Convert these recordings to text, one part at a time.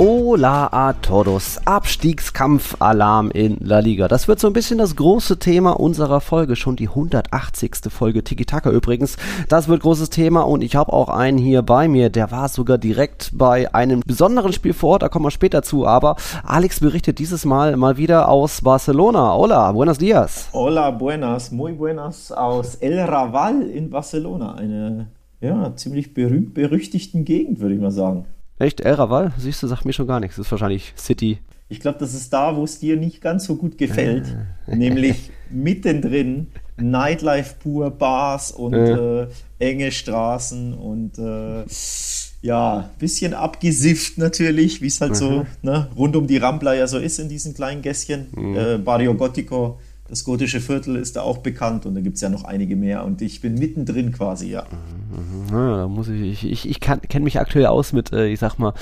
Hola a todos. Abstiegskampfalarm in La Liga. Das wird so ein bisschen das große Thema unserer Folge. Schon die 180. Folge Tiki Taka übrigens. Das wird großes Thema und ich habe auch einen hier bei mir. Der war sogar direkt bei einem besonderen Spiel vor Ort. Da kommen wir später zu. Aber Alex berichtet dieses Mal mal wieder aus Barcelona. Hola, buenos dias. Hola, buenas, muy buenas aus El Raval in Barcelona. Eine ja, ziemlich berühmt berüchtigten Gegend, würde ich mal sagen. Echt? El Raval? Siehst du, sagt mir schon gar nichts. Das ist wahrscheinlich City. Ich glaube, das ist da, wo es dir nicht ganz so gut gefällt. Äh. Nämlich mittendrin Nightlife pur, Bars und äh. Äh, enge Straßen und äh, ja, bisschen abgesifft natürlich, wie es halt mhm. so ne, rund um die Rambla ja so ist in diesen kleinen Gässchen. Mhm. Äh, Barrio Gotico das gotische Viertel ist da auch bekannt und da gibt es ja noch einige mehr und ich bin mittendrin quasi, ja. Mhm, ja da muss ich, ich, ich, ich kenne mich aktuell aus mit, äh, ich sag mal,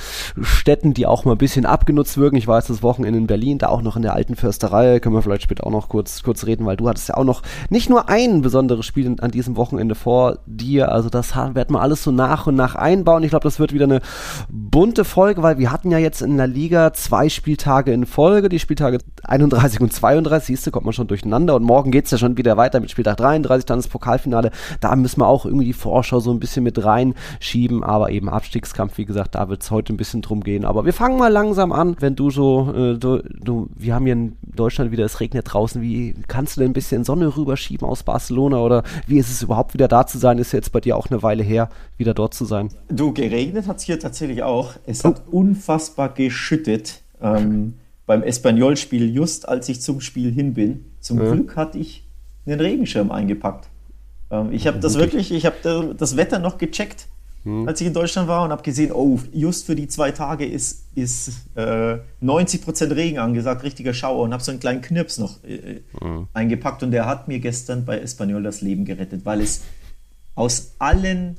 Städten, die auch mal ein bisschen abgenutzt wirken. Ich war jetzt das Wochenende in Berlin, da auch noch in der alten Försterei, können wir vielleicht später auch noch kurz, kurz reden, weil du hattest ja auch noch nicht nur ein besonderes Spiel an diesem Wochenende vor dir, also das werden wir alles so nach und nach einbauen. Ich glaube, das wird wieder eine bunte Folge, weil wir hatten ja jetzt in der Liga zwei Spieltage in Folge, die Spieltage 31 und 32, siehst du, kommt man schon durch durcheinander und morgen geht es ja schon wieder weiter mit Spieltag 33, dann das Pokalfinale. Da müssen wir auch irgendwie die Vorschau so ein bisschen mit reinschieben, aber eben Abstiegskampf, wie gesagt, da wird es heute ein bisschen drum gehen. Aber wir fangen mal langsam an, wenn du so, äh, du, du, wir haben hier in Deutschland wieder, es regnet draußen, wie kannst du denn ein bisschen Sonne rüberschieben aus Barcelona oder wie ist es überhaupt wieder da zu sein? Ist jetzt bei dir auch eine Weile her, wieder dort zu sein? Du, geregnet hat es hier tatsächlich auch. Es hat oh. unfassbar geschüttet. Ähm, beim Espanyol-Spiel, just als ich zum Spiel hin bin. Zum ja. Glück hatte ich einen Regenschirm eingepackt. Ähm, ich habe das wirklich, ich habe das Wetter noch gecheckt, hm. als ich in Deutschland war und habe gesehen, oh, just für die zwei Tage ist, ist äh, 90% Regen angesagt, richtiger Schauer und habe so einen kleinen Knirps noch äh, hm. eingepackt und der hat mir gestern bei Espanyol das Leben gerettet, weil es aus allen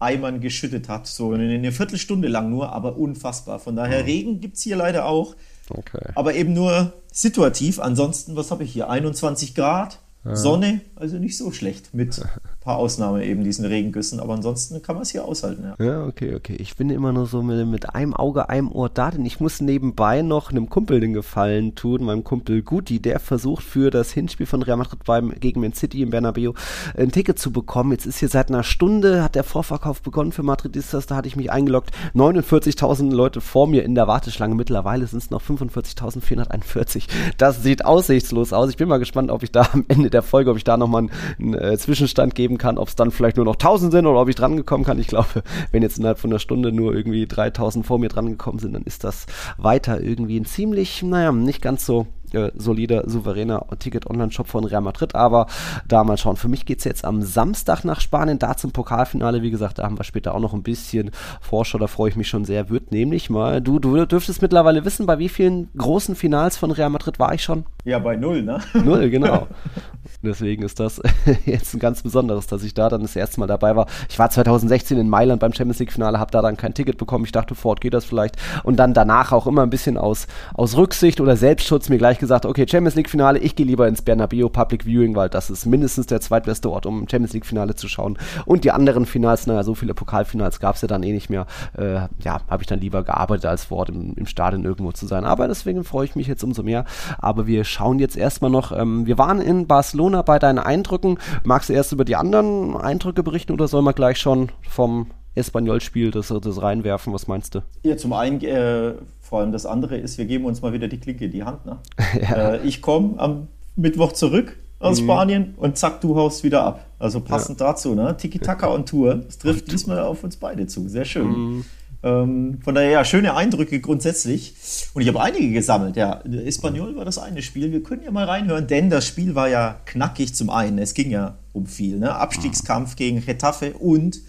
Eimern geschüttet hat, so eine Viertelstunde lang nur, aber unfassbar. Von daher, hm. Regen gibt es hier leider auch. Okay. Aber eben nur situativ. Ansonsten, was habe ich hier? 21 Grad, ja. Sonne, also nicht so schlecht mit paar Ausnahmen eben diesen Regengüssen, aber ansonsten kann man es hier aushalten. Ja. ja, okay, okay. Ich bin immer nur so mit, mit, einem Auge, einem Ohr da, denn ich muss nebenbei noch einem Kumpel den Gefallen tun, meinem Kumpel Guti, der versucht für das Hinspiel von Real Madrid beim, gegen Man City im Bernabeu ein Ticket zu bekommen. Jetzt ist hier seit einer Stunde, hat der Vorverkauf begonnen für Madridistas, da hatte ich mich eingeloggt. 49.000 Leute vor mir in der Warteschlange, mittlerweile sind es noch 45.441. Das sieht aussichtslos aus. Ich bin mal gespannt, ob ich da am Ende der Folge, ob ich da nochmal einen, einen äh, Zwischenstand geben kann, ob es dann vielleicht nur noch 1000 sind oder ob ich dran gekommen kann. Ich glaube, wenn jetzt innerhalb von einer Stunde nur irgendwie 3000 vor mir dran gekommen sind, dann ist das weiter irgendwie ein ziemlich, naja, nicht ganz so äh, solider, souveräner Ticket-Online-Shop von Real Madrid. Aber da mal schauen. Für mich geht es jetzt am Samstag nach Spanien, da zum Pokalfinale. Wie gesagt, da haben wir später auch noch ein bisschen Vorschau. Da freue ich mich schon sehr. Wird nämlich mal, du, du dürftest mittlerweile wissen, bei wie vielen großen Finals von Real Madrid war ich schon? Ja, bei null, ne? Null, genau. Deswegen ist das jetzt ein ganz besonderes, dass ich da dann das erste Mal dabei war. Ich war 2016 in Mailand beim Champions League-Finale, habe da dann kein Ticket bekommen. Ich dachte, fort geht das vielleicht. Und dann danach auch immer ein bisschen aus, aus Rücksicht oder Selbstschutz mir gleich gleich gesagt, okay, Champions League Finale, ich gehe lieber ins Bernabeu Public Viewing, weil das ist mindestens der zweitbeste Ort, um Champions League Finale zu schauen. Und die anderen Finals, naja, so viele Pokalfinals gab es ja dann eh nicht mehr. Äh, ja, habe ich dann lieber gearbeitet, als vor Ort im, im Stadion irgendwo zu sein. Aber deswegen freue ich mich jetzt umso mehr. Aber wir schauen jetzt erstmal noch, ähm, wir waren in Barcelona bei deinen Eindrücken. Magst du erst über die anderen Eindrücke berichten oder soll man gleich schon vom Espanyol-Spiel das, das reinwerfen? Was meinst du? Ja, zum einen äh, vor allem das andere ist, wir geben uns mal wieder die Klinke in die Hand. Ne? ja. äh, ich komme am Mittwoch zurück aus mhm. Spanien und zack, du haust wieder ab. Also passend ja. dazu, ne? Tiki-Taka on Tour. Das trifft diesmal auf uns beide zu. Sehr schön. Mhm. Ähm, von daher, ja, schöne Eindrücke grundsätzlich. Und ich habe einige gesammelt, ja. Espanyol war das eine Spiel. Wir können ja mal reinhören, denn das Spiel war ja knackig zum einen. Es ging ja um viel, ne? Abstiegskampf gegen Getafe und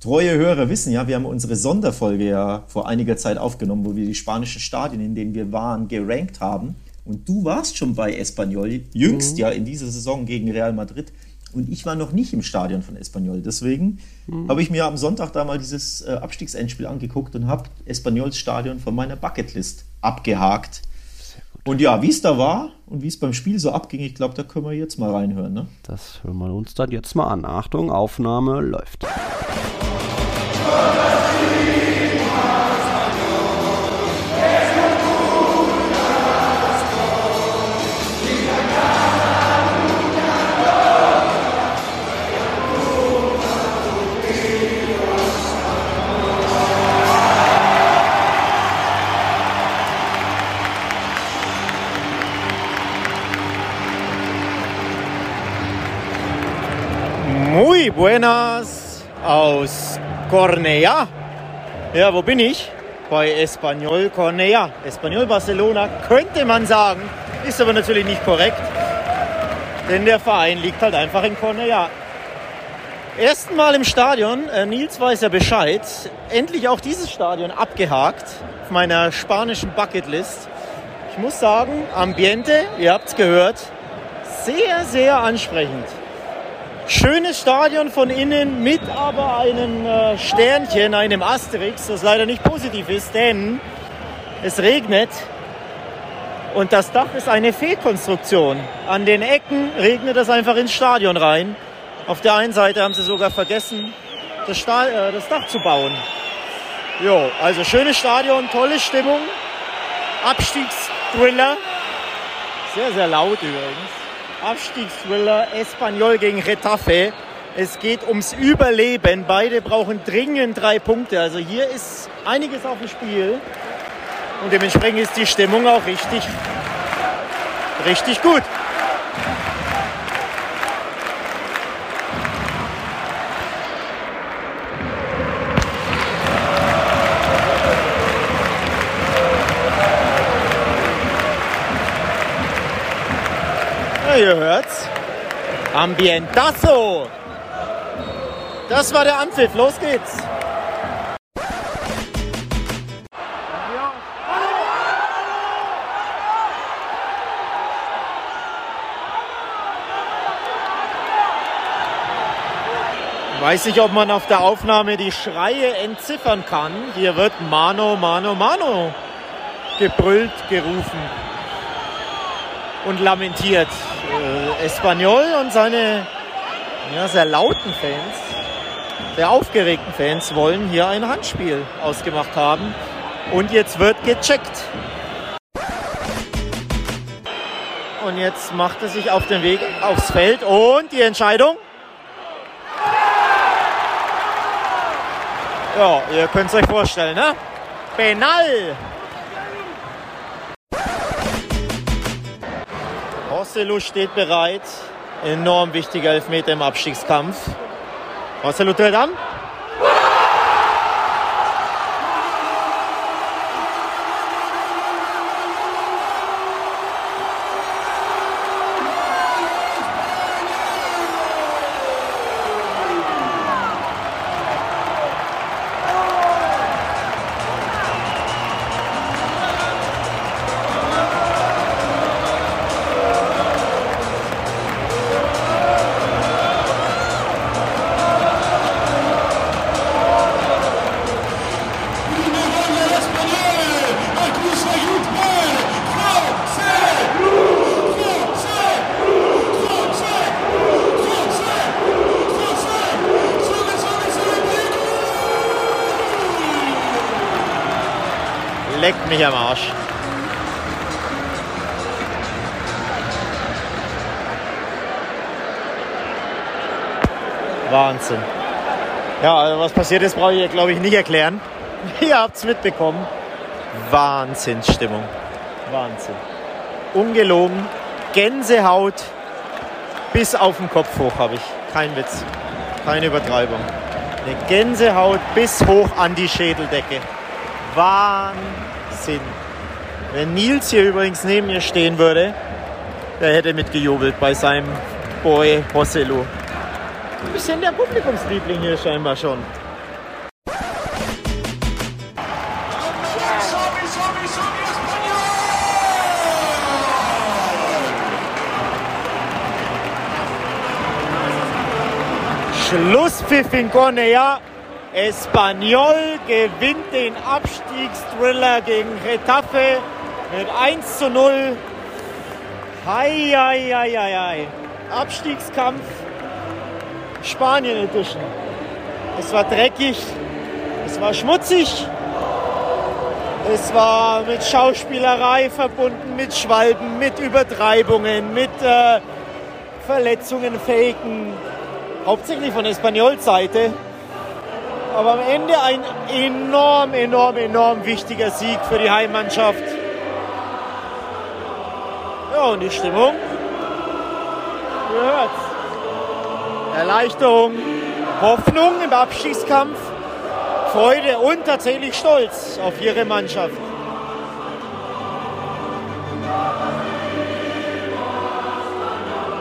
Treue Hörer wissen ja, wir haben unsere Sonderfolge ja vor einiger Zeit aufgenommen, wo wir die spanischen Stadien, in denen wir waren, gerankt haben. Und du warst schon bei Espanyol, jüngst mhm. ja in dieser Saison gegen Real Madrid. Und ich war noch nicht im Stadion von Espanyol. Deswegen mhm. habe ich mir am Sonntag da mal dieses äh, Abstiegsendspiel angeguckt und habe Espanyols Stadion von meiner Bucketlist abgehakt. Und ja, wie es da war und wie es beim Spiel so abging, ich glaube, da können wir jetzt mal reinhören. Ne? Das hören wir uns dann jetzt mal an. Achtung, Aufnahme läuft. Muy buenas aus Cornellà. Ja, wo bin ich? Bei Espanyol Cornellà. Espanyol Barcelona könnte man sagen, ist aber natürlich nicht korrekt, denn der Verein liegt halt einfach in Cornellà. Ersten Mal im Stadion, äh, Nils weiß ja Bescheid, endlich auch dieses Stadion abgehakt auf meiner spanischen Bucketlist. Ich muss sagen, Ambiente, ihr habt es gehört, sehr, sehr ansprechend. Schönes Stadion von innen mit aber einem äh, Sternchen, einem Asterix, das leider nicht positiv ist, denn es regnet und das Dach ist eine Fehlkonstruktion. An den Ecken regnet es einfach ins Stadion rein. Auf der einen Seite haben sie sogar vergessen, das, Stahl, äh, das Dach zu bauen. Jo, also schönes Stadion, tolle Stimmung, Abstiegsthriller, sehr, sehr laut übrigens. Abstiegsthriller Espanyol gegen Retafe. Es geht ums Überleben. Beide brauchen dringend drei Punkte. Also hier ist einiges auf dem Spiel. Und dementsprechend ist die Stimmung auch richtig, richtig gut. Ihr hört's. Ambientazo. Das war der Anpfiff. Los geht's. Weiß nicht, ob man auf der Aufnahme die Schreie entziffern kann. Hier wird Mano, Mano, Mano gebrüllt, gerufen und lamentiert. Äh, Espanyol und seine ja, sehr lauten Fans, sehr aufgeregten Fans wollen hier ein Handspiel ausgemacht haben. Und jetzt wird gecheckt. Und jetzt macht er sich auf den Weg aufs Feld und die Entscheidung. Ja, ihr könnt es euch vorstellen, ne? Penal! Marcelo steht bereit. Enorm wichtiger Elfmeter im Abstiegskampf. Marcelo tritt an. Was passiert ist, brauche ich, glaube ich, nicht erklären. Ihr habt es mitbekommen. Wahnsinnsstimmung. Wahnsinn. Ungelogen. Gänsehaut bis auf den Kopf hoch habe ich. Kein Witz. Keine Übertreibung. Eine Gänsehaut bis hoch an die Schädeldecke. Wahnsinn. Wenn Nils hier übrigens neben mir stehen würde, der hätte mitgejubelt bei seinem Boy Hosselu. Ein bisschen der Publikumsliebling hier scheinbar schon. Schlusspfiff in Cornea. Espanyol gewinnt den Abstiegsthriller gegen Retafe mit 1 zu 0. Hei, hei, hei, hei. Abstiegskampf Spanien Edition. Es war dreckig, es war schmutzig, es war mit Schauspielerei verbunden, mit Schwalben, mit Übertreibungen, mit äh, Verletzungen, Faken, hauptsächlich von Espanyol-Seite. Aber am Ende ein enorm, enorm, enorm wichtiger Sieg für die Heimmannschaft. Ja, und die Stimmung, ihr hört's. Erleichterung, Hoffnung im Abstiegskampf, Freude und tatsächlich Stolz auf ihre Mannschaft.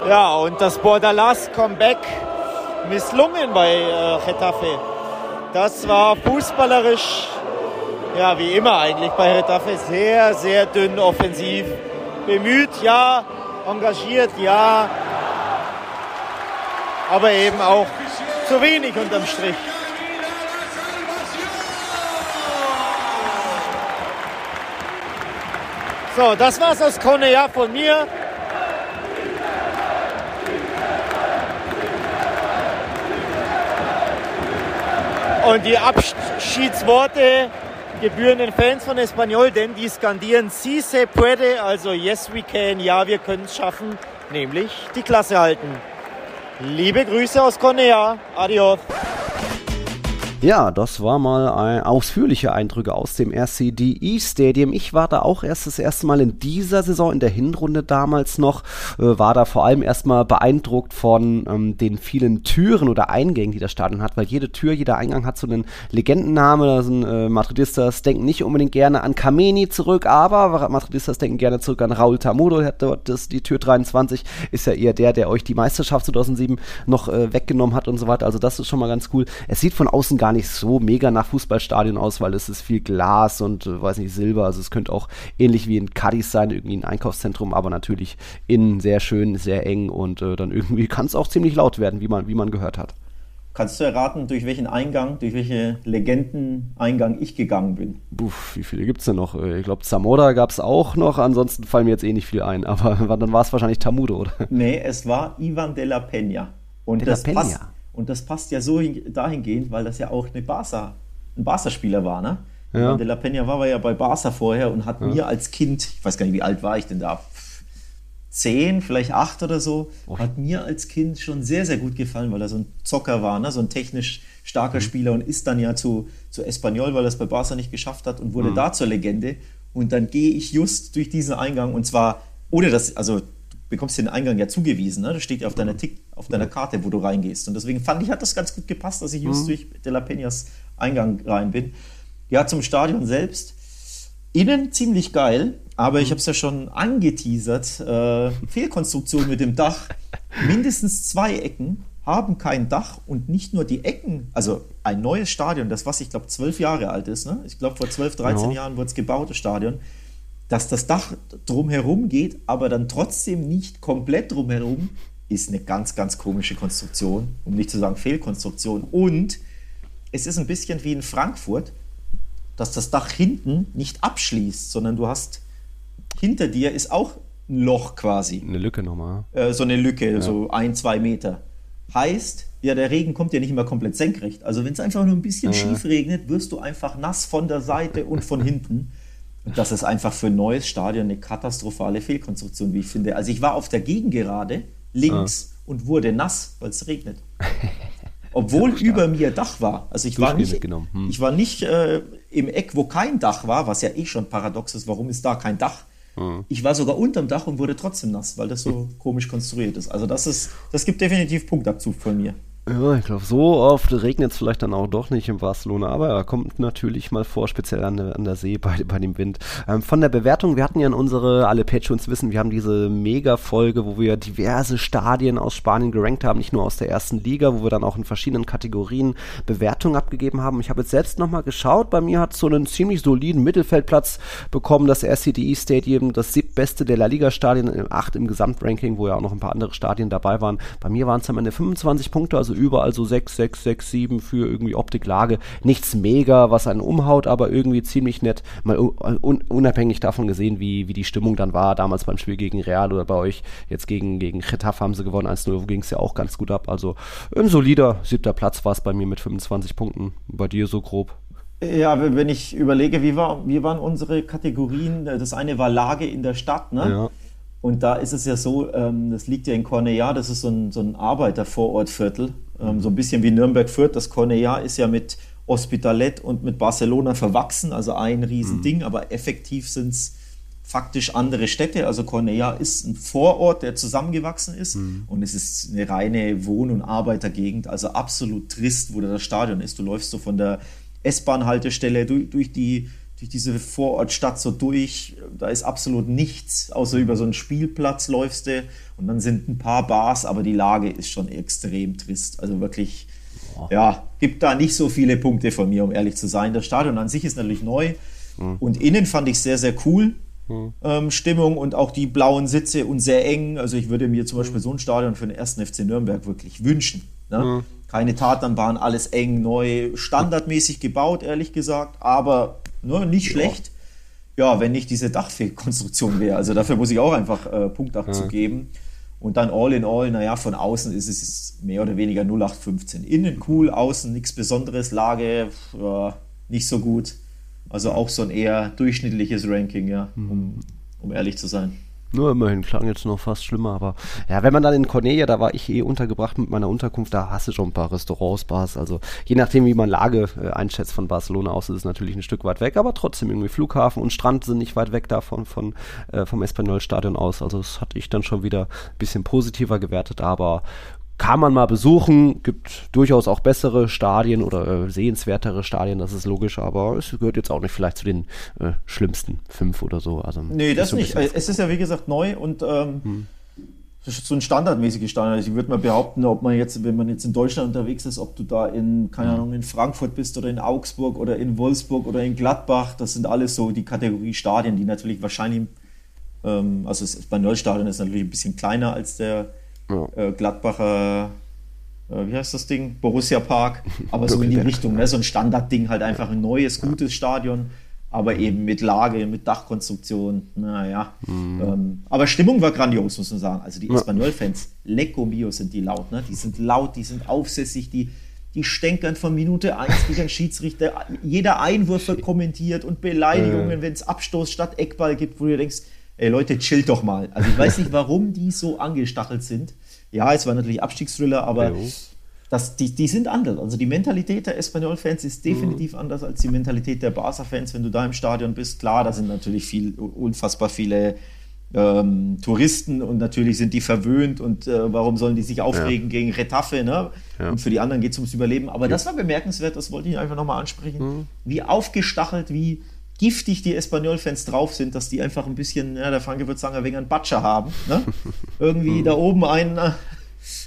Ja, und das Bordalas Comeback misslungen bei äh, Getafe. Das war fußballerisch, ja, wie immer eigentlich bei Getafe, sehr, sehr dünn offensiv. Bemüht, ja, engagiert, ja, aber eben auch zu wenig unterm Strich. So, das war's aus Konea von mir. Und die Abschiedsworte gebühren den Fans von Espanyol, denn die skandieren Si se puede, also yes we can, ja wir können es schaffen, nämlich die Klasse halten. Liebe Grüße aus Cornea. Adios. Ja, das war mal ein, ausführliche Eindrücke aus dem RCDE Stadium. Ich war da auch erst das erste Mal in dieser Saison, in der Hinrunde damals noch, äh, war da vor allem erstmal beeindruckt von ähm, den vielen Türen oder Eingängen, die das Stadion hat, weil jede Tür, jeder Eingang hat so einen Legendenname. Da sind äh, Madridistas denken nicht unbedingt gerne an Kameni zurück, aber Madridistas denken gerne zurück an Raul Tamudo, hat dort das, die Tür 23, ist ja eher der, der euch die Meisterschaft 2007 noch äh, weggenommen hat und so weiter. Also das ist schon mal ganz cool. Es sieht von außen gar gar nicht so mega nach Fußballstadion aus, weil es ist viel Glas und äh, weiß nicht, Silber. Also es könnte auch ähnlich wie in Cadiz sein, irgendwie ein Einkaufszentrum, aber natürlich innen sehr schön, sehr eng und äh, dann irgendwie kann es auch ziemlich laut werden, wie man, wie man gehört hat. Kannst du erraten, durch welchen Eingang, durch welche Legenden-Eingang ich gegangen bin? Puh, wie viele gibt es denn noch? Äh, ich glaube, Zamora gab es auch noch, ansonsten fallen mir jetzt eh nicht viel ein, aber dann war es wahrscheinlich Tamudo, oder? Nee, es war Ivan de la Peña. Und de la das Peña. passt und das passt ja so dahingehend, weil das ja auch eine Barca, ein Barca-Spieler war, ne? Ja. De La Peña war ja bei Barca vorher und hat ja. mir als Kind, ich weiß gar nicht, wie alt war ich denn da, zehn, vielleicht acht oder so, oh. hat mir als Kind schon sehr, sehr gut gefallen, weil er so ein Zocker war, ne? so ein technisch starker mhm. Spieler und ist dann ja zu, zu Espanyol, weil er es bei Barca nicht geschafft hat und wurde mhm. da zur Legende. Und dann gehe ich just durch diesen Eingang und zwar ohne das, also bekommst den Eingang ja zugewiesen. Ne? Das steht ja auf deiner, Tick, auf deiner Karte, wo du reingehst. Und deswegen fand ich, hat das ganz gut gepasst, dass ich just mhm. durch De La Peñas Eingang rein bin. Ja, zum Stadion selbst. Innen ziemlich geil, aber ich mhm. habe es ja schon angeteasert. Äh, Fehlkonstruktion mit dem Dach. Mindestens zwei Ecken haben kein Dach und nicht nur die Ecken, also ein neues Stadion, das was ich glaube zwölf Jahre alt ist. Ne? Ich glaube vor zwölf, dreizehn ja. Jahren wurde es gebaut, das Stadion dass das Dach drumherum geht, aber dann trotzdem nicht komplett drumherum, ist eine ganz, ganz komische Konstruktion, um nicht zu sagen Fehlkonstruktion. Und es ist ein bisschen wie in Frankfurt, dass das Dach hinten nicht abschließt, sondern du hast hinter dir ist auch ein Loch quasi. Eine Lücke nochmal. Äh, so eine Lücke, ja. so ein, zwei Meter. Heißt, ja, der Regen kommt ja nicht immer komplett senkrecht. Also wenn es einfach nur ein bisschen ja. schief regnet, wirst du einfach nass von der Seite und von hinten. Und das ist einfach für ein neues Stadion eine katastrophale Fehlkonstruktion, wie ich finde. Also ich war auf der Gegengerade links ah. und wurde nass, weil es regnet. Obwohl über mir Dach war. Also ich war nicht, hm. ich war nicht äh, im Eck, wo kein Dach war, was ja eh schon paradox ist. Warum ist da kein Dach? Hm. Ich war sogar unterm Dach und wurde trotzdem nass, weil das so komisch konstruiert ist. Also das ist, das gibt definitiv Punktabzug von mir. Ja, ich glaube, so oft regnet es vielleicht dann auch doch nicht in Barcelona, aber er kommt natürlich mal vor, speziell an der, an der See bei, bei dem Wind. Ähm, von der Bewertung, wir hatten ja in unsere, alle Patreons wissen, wir haben diese Mega-Folge, wo wir diverse Stadien aus Spanien gerankt haben, nicht nur aus der ersten Liga, wo wir dann auch in verschiedenen Kategorien Bewertungen abgegeben haben. Ich habe jetzt selbst nochmal geschaut, bei mir hat so einen ziemlich soliden Mittelfeldplatz bekommen, das RCDE Stadium, das siebtbeste der La Liga-Stadien, acht im Gesamtranking, wo ja auch noch ein paar andere Stadien dabei waren. Bei mir waren es am Ende 25 Punkte, also überall so 6, 6, 6, 7 für irgendwie Optiklage. Nichts mega, was einen umhaut, aber irgendwie ziemlich nett. Mal un unabhängig davon gesehen, wie, wie die Stimmung dann war, damals beim Spiel gegen Real oder bei euch, jetzt gegen, gegen Getafe haben sie gewonnen, 1-0, ging es ja auch ganz gut ab. Also ein solider siebter Platz war es bei mir mit 25 Punkten. Bei dir so grob. Ja, wenn ich überlege, wie, war, wie waren unsere Kategorien? Das eine war Lage in der Stadt, ne? Ja. Und da ist es ja so, ähm, das liegt ja in Cornellà, das ist so ein, so ein Arbeitervorortviertel, ähm, so ein bisschen wie Nürnberg-Fürth. Das Cornellà ist ja mit Hospitalet und mit Barcelona verwachsen, also ein Riesending, mhm. aber effektiv sind es faktisch andere Städte. Also Cornellà ist ein Vorort, der zusammengewachsen ist mhm. und es ist eine reine Wohn- und Arbeitergegend, also absolut trist, wo da das Stadion ist. Du läufst so von der S-Bahn-Haltestelle durch, durch, die, durch diese Vorortstadt so durch. Da ist absolut nichts, außer über so einen Spielplatz läufst du und dann sind ein paar Bars, aber die Lage ist schon extrem trist. Also wirklich, ja, gibt da nicht so viele Punkte von mir, um ehrlich zu sein. Das Stadion an sich ist natürlich neu mhm. und innen fand ich sehr, sehr cool. Mhm. Ähm, Stimmung und auch die blauen Sitze und sehr eng. Also ich würde mir zum Beispiel so ein Stadion für den ersten FC Nürnberg wirklich wünschen. Ne? Mhm keine Tatanbahn, alles eng, neu, standardmäßig gebaut, ehrlich gesagt, aber ne, nicht ja. schlecht. Ja, wenn nicht diese Dachkonstruktion wäre. Also dafür muss ich auch einfach äh, Punktdach ja. zu geben. Und dann all in all, naja, von außen ist es mehr oder weniger 0815. Innen cool, außen nichts Besonderes, Lage ja, nicht so gut. Also auch so ein eher durchschnittliches Ranking, ja, um, mhm. um ehrlich zu sein. Nur immerhin, klang jetzt noch fast schlimmer, aber ja, wenn man dann in Cornelia, da war ich eh untergebracht mit meiner Unterkunft, da hast du schon ein paar Restaurants, Bars, also je nachdem, wie man Lage äh, einschätzt von Barcelona aus, ist es natürlich ein Stück weit weg, aber trotzdem irgendwie Flughafen und Strand sind nicht weit weg davon, von, äh, vom Espanyol-Stadion aus, also das hatte ich dann schon wieder ein bisschen positiver gewertet, aber kann man mal besuchen. Gibt durchaus auch bessere Stadien oder äh, sehenswertere Stadien, das ist logisch, aber es gehört jetzt auch nicht vielleicht zu den äh, schlimmsten fünf oder so. Also, nee, das nicht. Es ist ja wie gesagt neu und ähm, hm. so ein standardmäßiges Stadion. Also ich würde mal behaupten, ob man jetzt, wenn man jetzt in Deutschland unterwegs ist, ob du da in, keine. Ahnung, in Frankfurt bist oder in Augsburg oder in Wolfsburg oder in Gladbach, das sind alles so die Kategorie Stadien, die natürlich wahrscheinlich, ähm, also das Spaniol-Stadion ist natürlich ein bisschen kleiner als der ja. äh, Gladbacher, äh, wie heißt das Ding? Borussia Park, aber so in die Richtung, ne? so ein Standardding, halt einfach ein neues, gutes Stadion, aber eben mit Lage, mit Dachkonstruktion, naja. Mhm. Ähm, aber Stimmung war grandios, muss man sagen. Also die Espanol-Fans, Lecco Mio sind die laut, ne? die sind laut, die sind aufsässig, die die stänkern von Minute 1 wie der Schiedsrichter. Jeder Einwurf wird kommentiert und Beleidigungen, äh. wenn es Abstoß statt Eckball gibt, wo du denkst, ey Leute, chillt doch mal. Also ich weiß nicht, warum die so angestachelt sind. Ja, es war natürlich Abstiegsthriller, aber das, die, die sind anders. Also die Mentalität der Espanyol-Fans ist definitiv mhm. anders als die Mentalität der Barca-Fans, wenn du da im Stadion bist. Klar, da sind natürlich viel, unfassbar viele ähm, Touristen und natürlich sind die verwöhnt und äh, warum sollen die sich aufregen ja. gegen Retafe, ne? Ja. Und für die anderen geht es ums Überleben. Aber ja. das war bemerkenswert, das wollte ich einfach nochmal ansprechen. Mhm. Wie aufgestachelt, wie giftig die Espanyol-Fans drauf sind, dass die einfach ein bisschen, ja, der Franke würde sagen, ein wenig einen Batscher haben. Ne? Irgendwie mhm. da oben einen äh,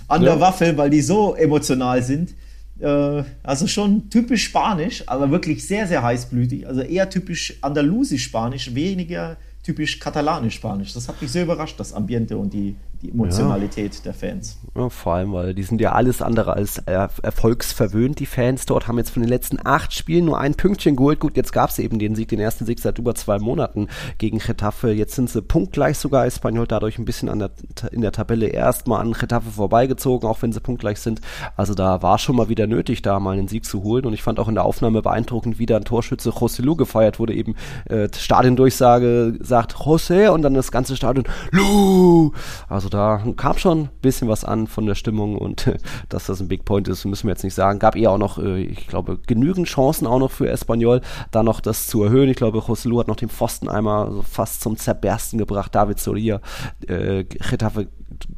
an der Waffe, weil die so emotional sind. Äh, also schon typisch Spanisch, aber wirklich sehr, sehr heißblütig. Also eher typisch andalusisch-Spanisch, weniger typisch katalanisch-spanisch. Das hat mich sehr überrascht, das Ambiente und die, die Emotionalität ja. der Fans. Ja, vor allem, weil die sind ja alles andere als er erfolgsverwöhnt, die Fans dort haben jetzt von den letzten acht Spielen nur ein Pünktchen geholt. Gut, jetzt gab es eben den Sieg, den ersten Sieg seit über zwei Monaten gegen Getafe. Jetzt sind sie punktgleich sogar, Espanyol dadurch ein bisschen an der, in der Tabelle erstmal an Getafe vorbeigezogen, auch wenn sie punktgleich sind. Also da war schon mal wieder nötig, da mal einen Sieg zu holen. Und ich fand auch in der Aufnahme beeindruckend, wie da ein Torschütze José Lu gefeiert wurde. Eben äh, Stadiondurchsage sagt José und dann das ganze Stadion Lu. Also da kam schon ein bisschen was an von der Stimmung und äh, dass das ein Big Point ist, müssen wir jetzt nicht sagen. Gab eher auch noch, äh, ich glaube, genügend Chancen auch noch für Espanyol, da noch das zu erhöhen. Ich glaube, Joselu hat noch den Pfosten einmal fast zum Zerbersten gebracht. David Soria, äh, Getafe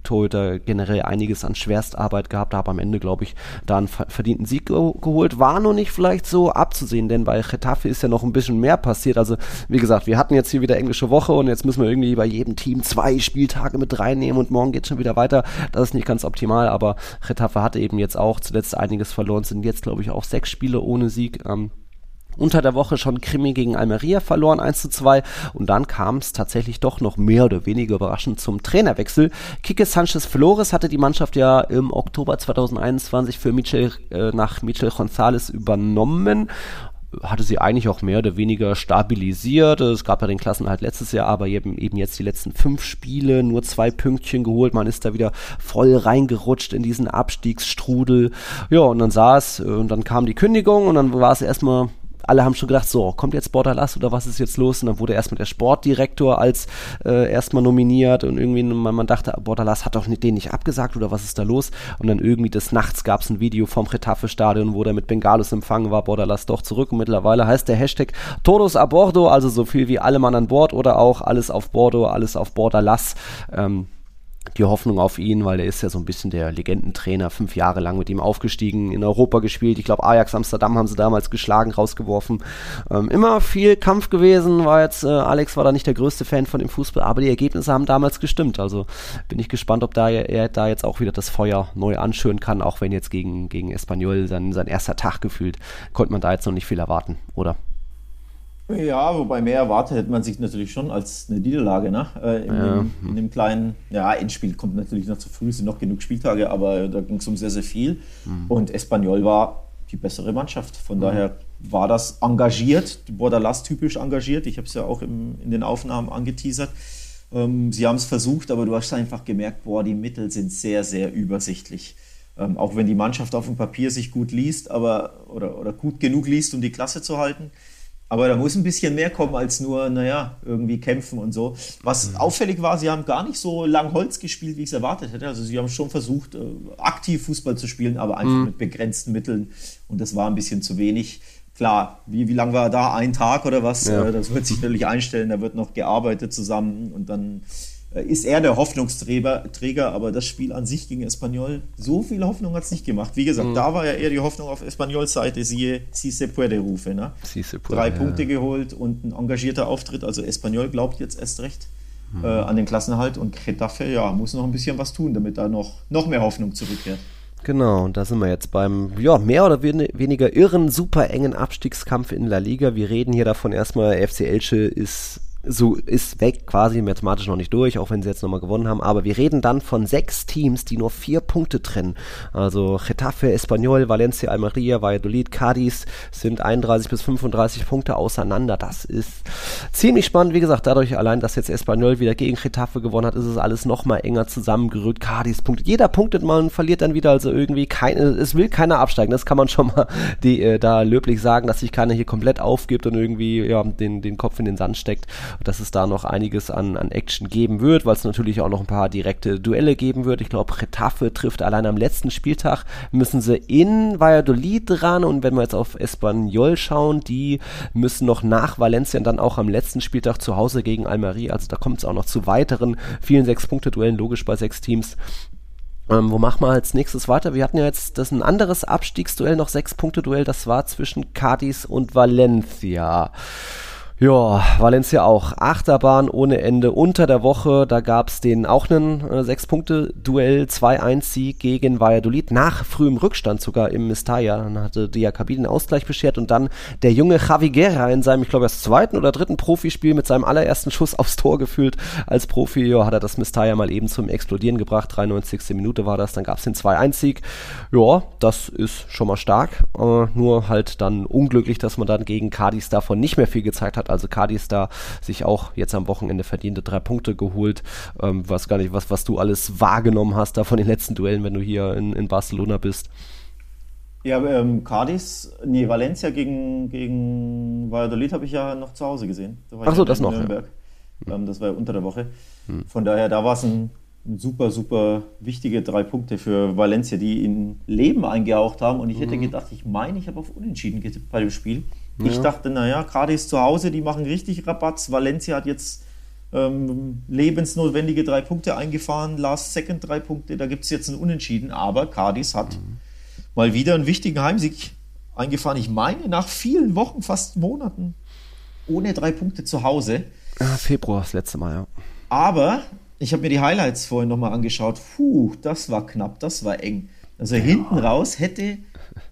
Torhüter generell einiges an Schwerstarbeit gehabt, habe am Ende, glaube ich, da einen verdienten Sieg ge geholt. War noch nicht vielleicht so abzusehen, denn bei Getafe ist ja noch ein bisschen mehr passiert. Also, wie gesagt, wir hatten jetzt hier wieder englische Woche und jetzt müssen wir irgendwie bei jedem Team zwei Spieltage mit reinnehmen und morgen geht schon wieder weiter. Das ist nicht ganz optimal, aber Getafe hatte eben jetzt auch zuletzt einiges verloren, sind jetzt, glaube ich, auch sechs Spiele ohne Sieg. Ähm, unter der Woche schon Krimi gegen Almeria verloren, 1 zu 2. Und dann kam es tatsächlich doch noch mehr oder weniger überraschend zum Trainerwechsel. Kike Sanchez Flores hatte die Mannschaft ja im Oktober 2021 für Michel, äh, nach Michel González übernommen hatte sie eigentlich auch mehr oder weniger stabilisiert. Es gab ja den Klassenhalt letztes Jahr, aber eben, eben jetzt die letzten fünf Spiele, nur zwei Pünktchen geholt. Man ist da wieder voll reingerutscht in diesen Abstiegsstrudel. Ja, und dann saß, und dann kam die Kündigung und dann war es erstmal alle haben schon gedacht, so, kommt jetzt Bordalas oder was ist jetzt los? Und dann wurde erstmal der Sportdirektor als äh, erstmal nominiert und irgendwie man, man dachte, Bordalas hat doch den nicht abgesagt oder was ist da los? Und dann irgendwie des Nachts gab es ein Video vom Retafe-Stadion, wo der mit Bengalos empfangen war, Bordalas doch zurück und mittlerweile heißt der Hashtag Todos a Bordo, also so viel wie alle Mann an Bord oder auch alles auf Bordo, alles auf Bordalas. Ähm, die Hoffnung auf ihn, weil er ist ja so ein bisschen der Legendentrainer, fünf Jahre lang mit ihm aufgestiegen, in Europa gespielt. Ich glaube, Ajax Amsterdam haben sie damals geschlagen, rausgeworfen. Ähm, immer viel Kampf gewesen, war jetzt, äh, Alex war da nicht der größte Fan von dem Fußball, aber die Ergebnisse haben damals gestimmt. Also bin ich gespannt, ob da er da jetzt auch wieder das Feuer neu anschüren kann, auch wenn jetzt gegen, gegen Espanyol sein, sein erster Tag gefühlt, konnte man da jetzt noch nicht viel erwarten, oder? Ja, wobei mehr erwartet hätte man sich natürlich schon als eine Niederlage, ne? Äh, in, ja. dem, in, dem, kleinen, ja, Endspiel kommt natürlich noch zu früh, es sind noch genug Spieltage, aber da ging es um sehr, sehr viel. Mhm. Und Espanyol war die bessere Mannschaft. Von mhm. daher war das engagiert, Bordalas typisch engagiert. Ich habe es ja auch im, in den Aufnahmen angeteasert. Ähm, sie haben es versucht, aber du hast einfach gemerkt, boah, die Mittel sind sehr, sehr übersichtlich. Ähm, auch wenn die Mannschaft auf dem Papier sich gut liest, aber oder, oder gut genug liest, um die Klasse zu halten aber da muss ein bisschen mehr kommen als nur, naja, irgendwie kämpfen und so. Was mhm. auffällig war, sie haben gar nicht so lang Holz gespielt, wie ich es erwartet hätte. Also sie haben schon versucht, äh, aktiv Fußball zu spielen, aber einfach mhm. mit begrenzten Mitteln. Und das war ein bisschen zu wenig. Klar, wie, wie lang war da? Ein Tag oder was? Ja. Äh, das wird sich natürlich einstellen. Da wird noch gearbeitet zusammen und dann ist er der Hoffnungsträger, Träger, aber das Spiel an sich gegen Espanyol, so viel Hoffnung hat es nicht gemacht. Wie gesagt, mhm. da war ja eher die Hoffnung auf Espanyols Seite, siehe Si se puede Rufe. Ne? Si se puede, Drei ja. Punkte geholt und ein engagierter Auftritt. Also Espanyol glaubt jetzt erst recht mhm. äh, an den Klassenerhalt und Getafe, ja, muss noch ein bisschen was tun, damit da noch, noch mehr Hoffnung zurückkehrt. Genau, und da sind wir jetzt beim, ja, mehr oder weniger irren, super engen Abstiegskampf in La Liga. Wir reden hier davon erstmal, FC Elche ist so ist weg, quasi mathematisch noch nicht durch, auch wenn sie jetzt nochmal gewonnen haben. Aber wir reden dann von sechs Teams, die nur vier Punkte trennen. Also Getafe, Espanyol, Valencia, Almeria, Valladolid, Cadiz sind 31 bis 35 Punkte auseinander. Das ist ziemlich spannend. Wie gesagt, dadurch allein, dass jetzt Espanyol wieder gegen Getafe gewonnen hat, ist es alles nochmal enger zusammengerückt. Cadiz punktet. Jeder punktet mal und verliert dann wieder. Also irgendwie keine, es will keiner absteigen. Das kann man schon mal die, äh, da löblich sagen, dass sich keiner hier komplett aufgibt und irgendwie ja, den, den Kopf in den Sand steckt dass es da noch einiges an, an Action geben wird, weil es natürlich auch noch ein paar direkte Duelle geben wird. Ich glaube, Retafe trifft allein am letzten Spieltag, müssen sie in Valladolid dran und wenn wir jetzt auf Espanyol schauen, die müssen noch nach Valencia dann auch am letzten Spieltag zu Hause gegen Almeria, also da kommt es auch noch zu weiteren vielen Sechs-Punkte-Duellen, logisch bei sechs Teams. Ähm, wo machen wir als nächstes weiter? Wir hatten ja jetzt das ein anderes Abstiegsduell, noch sechs Punkte Duell, das war zwischen Cadiz und Valencia. Ja, Valencia auch. Achterbahn ohne Ende unter der Woche. Da gab es den auch einen äh, 6-Punkte-Duell, 2-1-Sieg gegen Valladolid, nach frühem Rückstand sogar im Mestalla. Dann hatte Diakabi den Ausgleich beschert und dann der junge Javi Guerra in seinem, ich glaube, erst zweiten oder dritten Profispiel mit seinem allerersten Schuss aufs Tor gefühlt. Als Profi ja, hat er das Mestalla mal eben zum Explodieren gebracht. 93. Minute war das. Dann gab es den 2-1-Sieg. Ja, das ist schon mal stark. Äh, nur halt dann unglücklich, dass man dann gegen Cadiz davon nicht mehr viel gezeigt hat hat. Also Cadiz da sich auch jetzt am Wochenende verdiente drei Punkte geholt. Ähm, weiß gar nicht, was, was du alles wahrgenommen hast da von den letzten Duellen, wenn du hier in, in Barcelona bist. Ja, ähm, Cadiz, nee, Valencia gegen, gegen Valladolid habe ich ja noch zu Hause gesehen. Da Ach so, das noch. Ja. Ähm, das war ja unter der Woche. Hm. Von daher, da war es ein, ein, super, super wichtige drei Punkte für Valencia, die in Leben eingehaucht haben. Und ich hätte hm. gedacht, ich meine, ich habe auf Unentschieden getippt bei dem Spiel. Ja. Ich dachte, naja, ist zu Hause, die machen richtig Rabatz. Valencia hat jetzt ähm, lebensnotwendige drei Punkte eingefahren, Last Second drei Punkte, da gibt es jetzt ein Unentschieden, aber Cadiz hat mhm. mal wieder einen wichtigen Heimsieg eingefahren. Ich meine, nach vielen Wochen, fast Monaten, ohne drei Punkte zu Hause. Ja, Februar das letzte Mal, ja. Aber ich habe mir die Highlights vorhin nochmal angeschaut. Puh, das war knapp, das war eng. Also ja. hinten raus hätte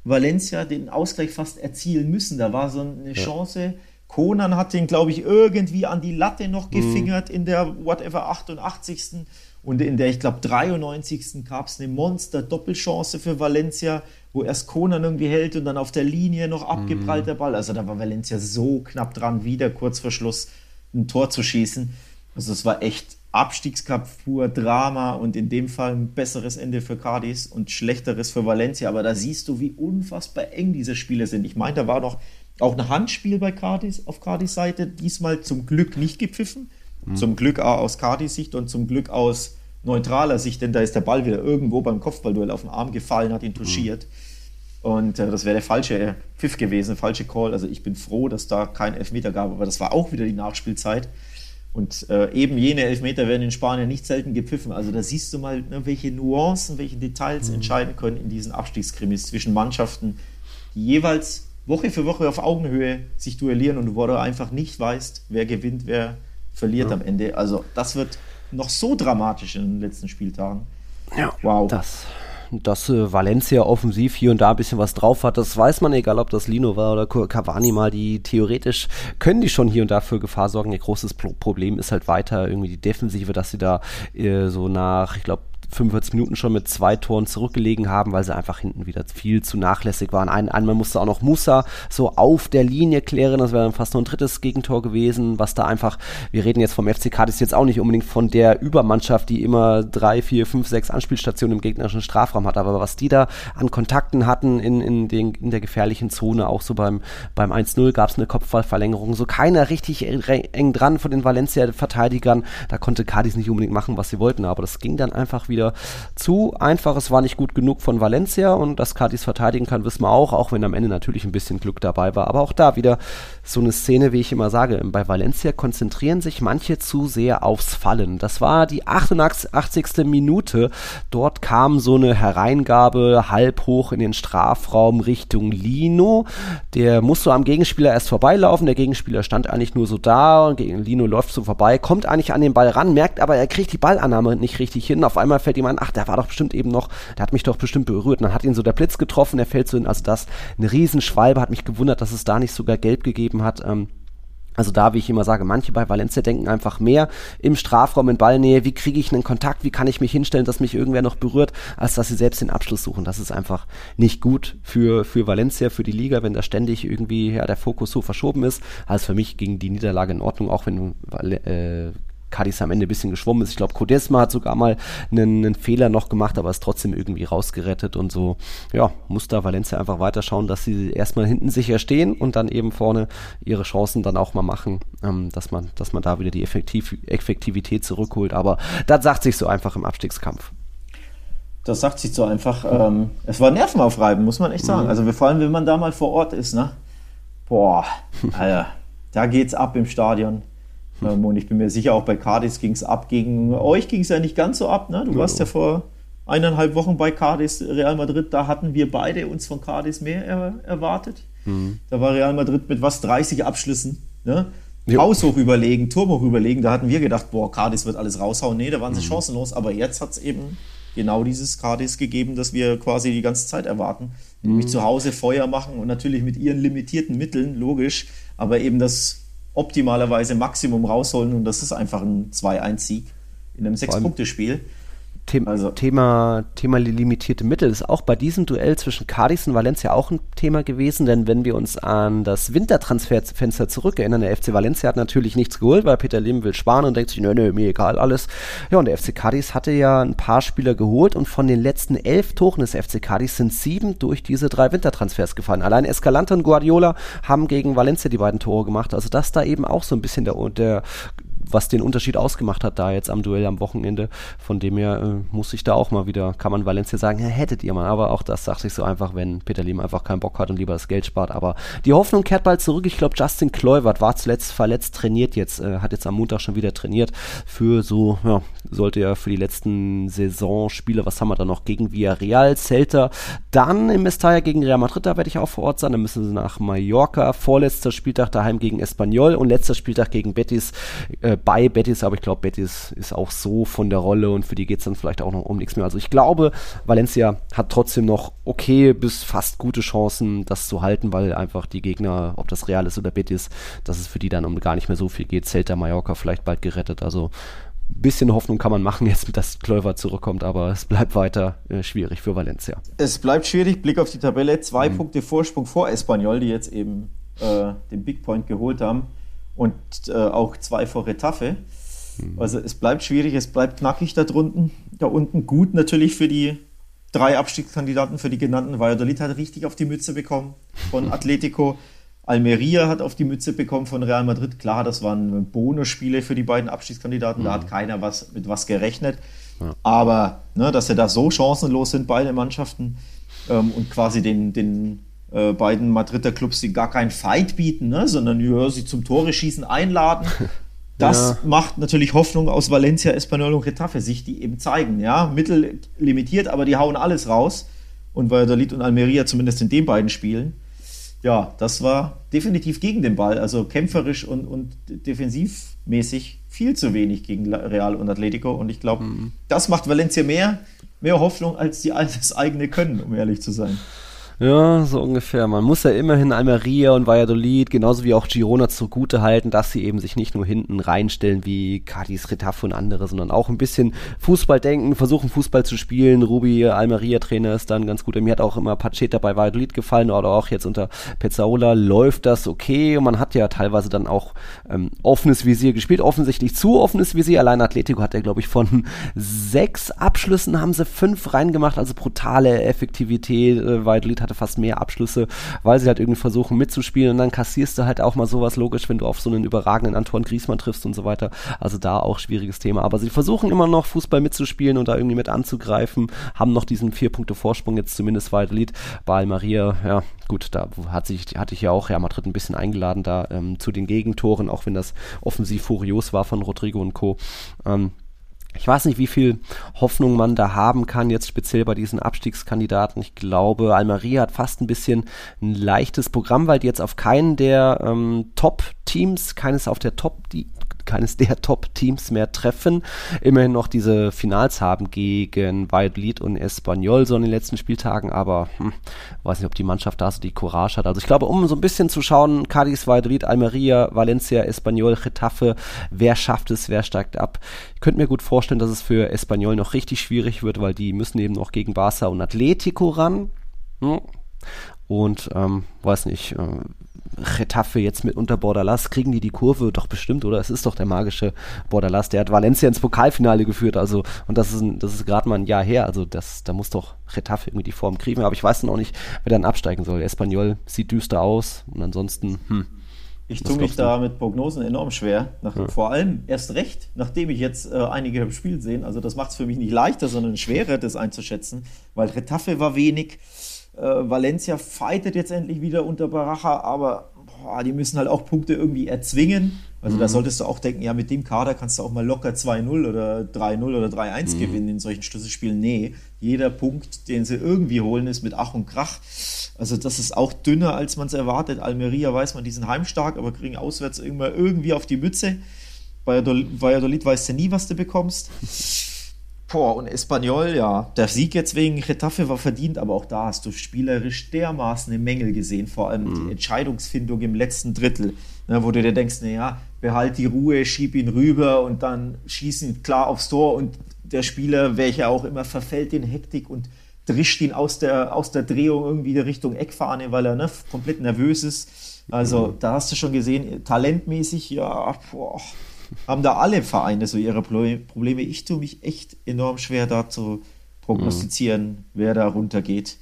Valencia den Ausgleich fast erzielen müssen. Da war so eine Chance. Conan hat den, glaube ich, irgendwie an die Latte noch mhm. gefingert mhm. in der whatever 88. Und in der, ich glaube, 93. gab es eine Monster-Doppelchance für Valencia, wo erst Conan irgendwie hält und dann auf der Linie noch abgeprallt mhm. der Ball. Also da war Valencia so knapp dran, wieder kurz vor Schluss ein Tor zu schießen. Also es war echt Abstiegskampf pur Drama und in dem Fall ein besseres Ende für Cadiz und schlechteres für Valencia. Aber da siehst du, wie unfassbar eng diese Spiele sind. Ich meine, da war noch auch ein Handspiel bei Cadiz auf Cadiz Seite, diesmal zum Glück nicht gepfiffen. Mhm. Zum Glück aus Cadiz Sicht und zum Glück aus neutraler Sicht, denn da ist der Ball wieder irgendwo beim Kopfballduell auf den Arm gefallen, hat ihn touchiert. Mhm. Und äh, das wäre der falsche Pfiff gewesen, falsche Call. Also ich bin froh, dass da kein Elfmeter gab, aber das war auch wieder die Nachspielzeit. Und äh, eben jene Elfmeter werden in Spanien nicht selten gepfiffen. Also da siehst du mal, ne, welche Nuancen, welche Details mhm. entscheiden können in diesen Abstiegskrimis zwischen Mannschaften, die jeweils Woche für Woche auf Augenhöhe sich duellieren und wo du einfach nicht weißt, wer gewinnt, wer verliert ja. am Ende. Also das wird noch so dramatisch in den letzten Spieltagen. Ja, wow. Das dass äh, Valencia offensiv hier und da ein bisschen was drauf hat, das weiß man, egal ob das Lino war oder Cavani mal, die theoretisch können die schon hier und da für Gefahr sorgen. Ihr großes Problem ist halt weiter irgendwie die Defensive, dass sie da äh, so nach, ich glaube, 45 Minuten schon mit zwei Toren zurückgelegen haben, weil sie einfach hinten wieder viel zu nachlässig waren. Ein, einmal musste auch noch Musa so auf der Linie klären, das wäre dann fast nur ein drittes Gegentor gewesen, was da einfach, wir reden jetzt vom FCK, das ist jetzt auch nicht unbedingt von der Übermannschaft, die immer drei, vier, fünf, sechs Anspielstationen im gegnerischen Strafraum hat, aber was die da an Kontakten hatten in, in, den, in der gefährlichen Zone, auch so beim, beim 1-0 gab es eine Kopfballverlängerung, so keiner richtig eng dran von den Valencia-Verteidigern, da konnte Cadiz nicht unbedingt machen, was sie wollten, aber das ging dann einfach wieder wieder zu einfach. Es war nicht gut genug von Valencia und dass Cadiz verteidigen kann, wissen wir auch, auch wenn am Ende natürlich ein bisschen Glück dabei war. Aber auch da wieder so eine Szene, wie ich immer sage, bei Valencia konzentrieren sich manche zu sehr aufs Fallen. Das war die 88. Minute. Dort kam so eine Hereingabe halb hoch in den Strafraum Richtung Lino. Der musste am Gegenspieler erst vorbeilaufen. Der Gegenspieler stand eigentlich nur so da und Lino läuft so vorbei, kommt eigentlich an den Ball ran, merkt aber, er kriegt die Ballannahme nicht richtig hin. Auf einmal fällt fällt ihm ein, ach, der war doch bestimmt eben noch, der hat mich doch bestimmt berührt. Und dann hat ihn so der Blitz getroffen, der fällt so in, also das, eine Riesenschwalbe, hat mich gewundert, dass es da nicht sogar gelb gegeben hat. Ähm, also da, wie ich immer sage, manche bei Valencia denken einfach mehr im Strafraum in Ballnähe, wie kriege ich einen Kontakt, wie kann ich mich hinstellen, dass mich irgendwer noch berührt, als dass sie selbst den Abschluss suchen. Das ist einfach nicht gut für, für Valencia, für die Liga, wenn da ständig irgendwie ja, der Fokus so verschoben ist. Also für mich ging die Niederlage in Ordnung, auch wenn äh, Cadiz am Ende ein bisschen geschwommen ist. Ich glaube, Codesma hat sogar mal einen, einen, Fehler noch gemacht, aber ist trotzdem irgendwie rausgerettet und so. Ja, muss da Valencia einfach weiter schauen, dass sie erstmal hinten sicher stehen und dann eben vorne ihre Chancen dann auch mal machen, ähm, dass man, dass man da wieder die Effektiv Effektivität zurückholt. Aber das sagt sich so einfach im Abstiegskampf. Das sagt sich so einfach. Ähm, es war nervenaufreibend, muss man echt sagen. Mhm. Also vor allem, wenn man da mal vor Ort ist, ne? Boah, Alter, da geht's ab im Stadion. Ähm, und ich bin mir sicher, auch bei Cardis ging es ab. Gegen euch ging es ja nicht ganz so ab. Ne? Du ja. warst ja vor eineinhalb Wochen bei Cardis Real Madrid. Da hatten wir beide uns von Cardis mehr er erwartet. Mhm. Da war Real Madrid mit was 30 Abschlüssen. Ne? Haushoch überlegen, Turmhoch überlegen. Da hatten wir gedacht, boah, Cardis wird alles raushauen. Nee, da waren sie mhm. chancenlos. Aber jetzt hat es eben genau dieses Cardis gegeben, das wir quasi die ganze Zeit erwarten. Nämlich mhm. zu Hause Feuer machen und natürlich mit ihren limitierten Mitteln, logisch. Aber eben das optimalerweise Maximum rausholen und das ist einfach ein 2-1-Sieg in einem Sechs-Punkte-Spiel. Thema, also. Thema, Thema limitierte Mittel ist auch bei diesem Duell zwischen Cadiz und Valencia auch ein Thema gewesen, denn wenn wir uns an das Wintertransferfenster zurückerinnern, der FC Valencia hat natürlich nichts geholt, weil Peter Lim will sparen und denkt sich, nö, nö, mir egal alles. Ja, und der FC Cadiz hatte ja ein paar Spieler geholt und von den letzten elf Toren des FC Cadiz sind sieben durch diese drei Wintertransfers gefallen. Allein Escalante und Guardiola haben gegen Valencia die beiden Tore gemacht, also das da eben auch so ein bisschen der, der was den Unterschied ausgemacht hat da jetzt am Duell am Wochenende. Von dem her äh, muss ich da auch mal wieder, kann man Valencia sagen, hättet ihr mal. Aber auch das sagt sich so einfach, wenn Peter Lim einfach keinen Bock hat und lieber das Geld spart. Aber die Hoffnung kehrt bald zurück. Ich glaube, Justin Kluivert war zuletzt verletzt, trainiert jetzt, äh, hat jetzt am Montag schon wieder trainiert für so, ja, sollte ja für die letzten Saisonspiele, was haben wir da noch, gegen Villarreal, Celta, dann im Mestalla gegen Real Madrid, da werde ich auch vor Ort sein, dann müssen sie nach Mallorca, vorletzter Spieltag daheim gegen Espanyol und letzter Spieltag gegen Betis, äh, bei Betis, aber ich glaube, Betis ist auch so von der Rolle und für die geht es dann vielleicht auch noch um nichts mehr. Also ich glaube, Valencia hat trotzdem noch okay bis fast gute Chancen, das zu halten, weil einfach die Gegner, ob das Real ist oder Betis, dass es für die dann um gar nicht mehr so viel geht. Celta Mallorca vielleicht bald gerettet. Also bisschen Hoffnung kann man machen jetzt, dass Klöver zurückkommt, aber es bleibt weiter äh, schwierig für Valencia. Es bleibt schwierig, Blick auf die Tabelle, zwei mhm. Punkte Vorsprung vor Espanyol, die jetzt eben äh, den Big Point geholt haben und äh, auch zwei vor Retafe. Mhm. Also es bleibt schwierig, es bleibt knackig da drunten, da unten. Gut natürlich für die drei Abstiegskandidaten, für die genannten. Valladolid hat richtig auf die Mütze bekommen von Atletico. Almeria hat auf die Mütze bekommen von Real Madrid. Klar, das waren Bonusspiele für die beiden Abstiegskandidaten. Mhm. Da hat keiner was, mit was gerechnet. Ja. Aber ne, dass sie da so chancenlos sind, beide Mannschaften, ähm, und quasi den, den äh, beiden Madrider Clubs, die gar keinen Fight bieten, ne, sondern ja, sie zum Tore schießen einladen. Das ja. macht natürlich Hoffnung aus Valencia, Espanyol und Retafe, sich die eben zeigen. Ja, Mittel limitiert, aber die hauen alles raus. Und Valladolid und Almeria zumindest in den beiden Spielen ja, das war definitiv gegen den Ball. Also kämpferisch und, und defensivmäßig viel zu wenig gegen Real und Atletico. Und ich glaube, mhm. das macht Valencia mehr, mehr Hoffnung als die das eigene Können, um ehrlich zu sein. Ja, so ungefähr. Man muss ja immerhin Almeria und Valladolid, genauso wie auch Girona zugute halten, dass sie eben sich nicht nur hinten reinstellen wie Cadiz, Retafe und andere, sondern auch ein bisschen Fußball denken, versuchen Fußball zu spielen. Ruby, Almeria-Trainer ist dann ganz gut. Mir hat auch immer Pacheta bei Valladolid gefallen oder auch jetzt unter Pezzaola läuft das okay. Und man hat ja teilweise dann auch ähm, offenes Visier gespielt, offensichtlich zu offenes Visier. Allein Atletico hat ja, glaube ich, von sechs Abschlüssen haben sie fünf reingemacht, also brutale Effektivität. Äh, Valladolid hat hatte fast mehr Abschlüsse, weil sie halt irgendwie versuchen mitzuspielen und dann kassierst du halt auch mal sowas logisch, wenn du auf so einen überragenden Antoine Griezmann triffst und so weiter. Also da auch schwieriges Thema. Aber sie versuchen immer noch Fußball mitzuspielen und da irgendwie mit anzugreifen, haben noch diesen vier Punkte Vorsprung jetzt zumindest weiter Lied. Bei Maria, ja gut, da hat sich, hatte ich ja auch Real Madrid ein bisschen eingeladen da ähm, zu den Gegentoren, auch wenn das offensiv furios war von Rodrigo und Co. Ähm, ich weiß nicht, wie viel Hoffnung man da haben kann, jetzt speziell bei diesen Abstiegskandidaten. Ich glaube, Almeria hat fast ein bisschen ein leichtes Programm, weil die jetzt auf keinen der ähm, Top-Teams, keines auf der Top, die keines der Top-Teams mehr treffen. Immerhin noch diese Finals haben gegen Valladolid und Espanyol so in den letzten Spieltagen, aber hm, weiß nicht, ob die Mannschaft da so die Courage hat. Also ich glaube, um so ein bisschen zu schauen, Cadiz, Valladolid, Almeria, Valencia, Espanyol, Getafe, wer schafft es, wer steigt ab. Ich könnte mir gut vorstellen, dass es für Espanyol noch richtig schwierig wird, weil die müssen eben noch gegen Barca und Atletico ran. Hm. Und ähm, weiß nicht, äh, Getafe jetzt mit unter Bordalas, kriegen die die Kurve doch bestimmt, oder? Es ist doch der magische Bordalas, der hat Valencia ins Pokalfinale geführt, also, und das ist, das ist gerade mal ein Jahr her, also das, da muss doch Getafe irgendwie die Form kriegen, aber ich weiß noch nicht, wer dann absteigen soll. Espanyol sieht düster aus und ansonsten, hm. Ich tue mich da mit Prognosen enorm schwer. Nach, ja. Vor allem erst recht, nachdem ich jetzt äh, einige im Spiel sehen. Also das macht es für mich nicht leichter, sondern schwerer, das einzuschätzen, weil Retafe war wenig. Äh, Valencia fightet jetzt endlich wieder unter Baracha, aber boah, die müssen halt auch Punkte irgendwie erzwingen. Also mhm. da solltest du auch denken, ja, mit dem Kader kannst du auch mal locker 2-0 oder 3-0 oder 3-1 mhm. gewinnen in solchen Schlüsselspielen. Nee, jeder Punkt, den sie irgendwie holen, ist mit Ach und Krach. Also das ist auch dünner, als man es erwartet. Almeria weiß man, die sind heimstark, aber kriegen auswärts immer irgendwie auf die Mütze. Bei Valladolid weißt du nie, was du bekommst. Boah, und Espanyol, ja, der Sieg jetzt wegen Getafe war verdient, aber auch da hast du spielerisch dermaßen eine Mängel gesehen, vor allem mhm. die Entscheidungsfindung im letzten Drittel, ne, wo du dir denkst, naja, behalt die Ruhe, schieb ihn rüber und dann schießen klar aufs Tor und der Spieler, welcher auch immer, verfällt in Hektik und drischt ihn aus der, aus der Drehung irgendwie Richtung Eckfahne, weil er ne, komplett nervös ist. Also mhm. da hast du schon gesehen, talentmäßig, ja, boah, haben da alle Vereine so ihre Probleme. Ich tue mich echt enorm schwer da zu prognostizieren, mhm. wer da runtergeht.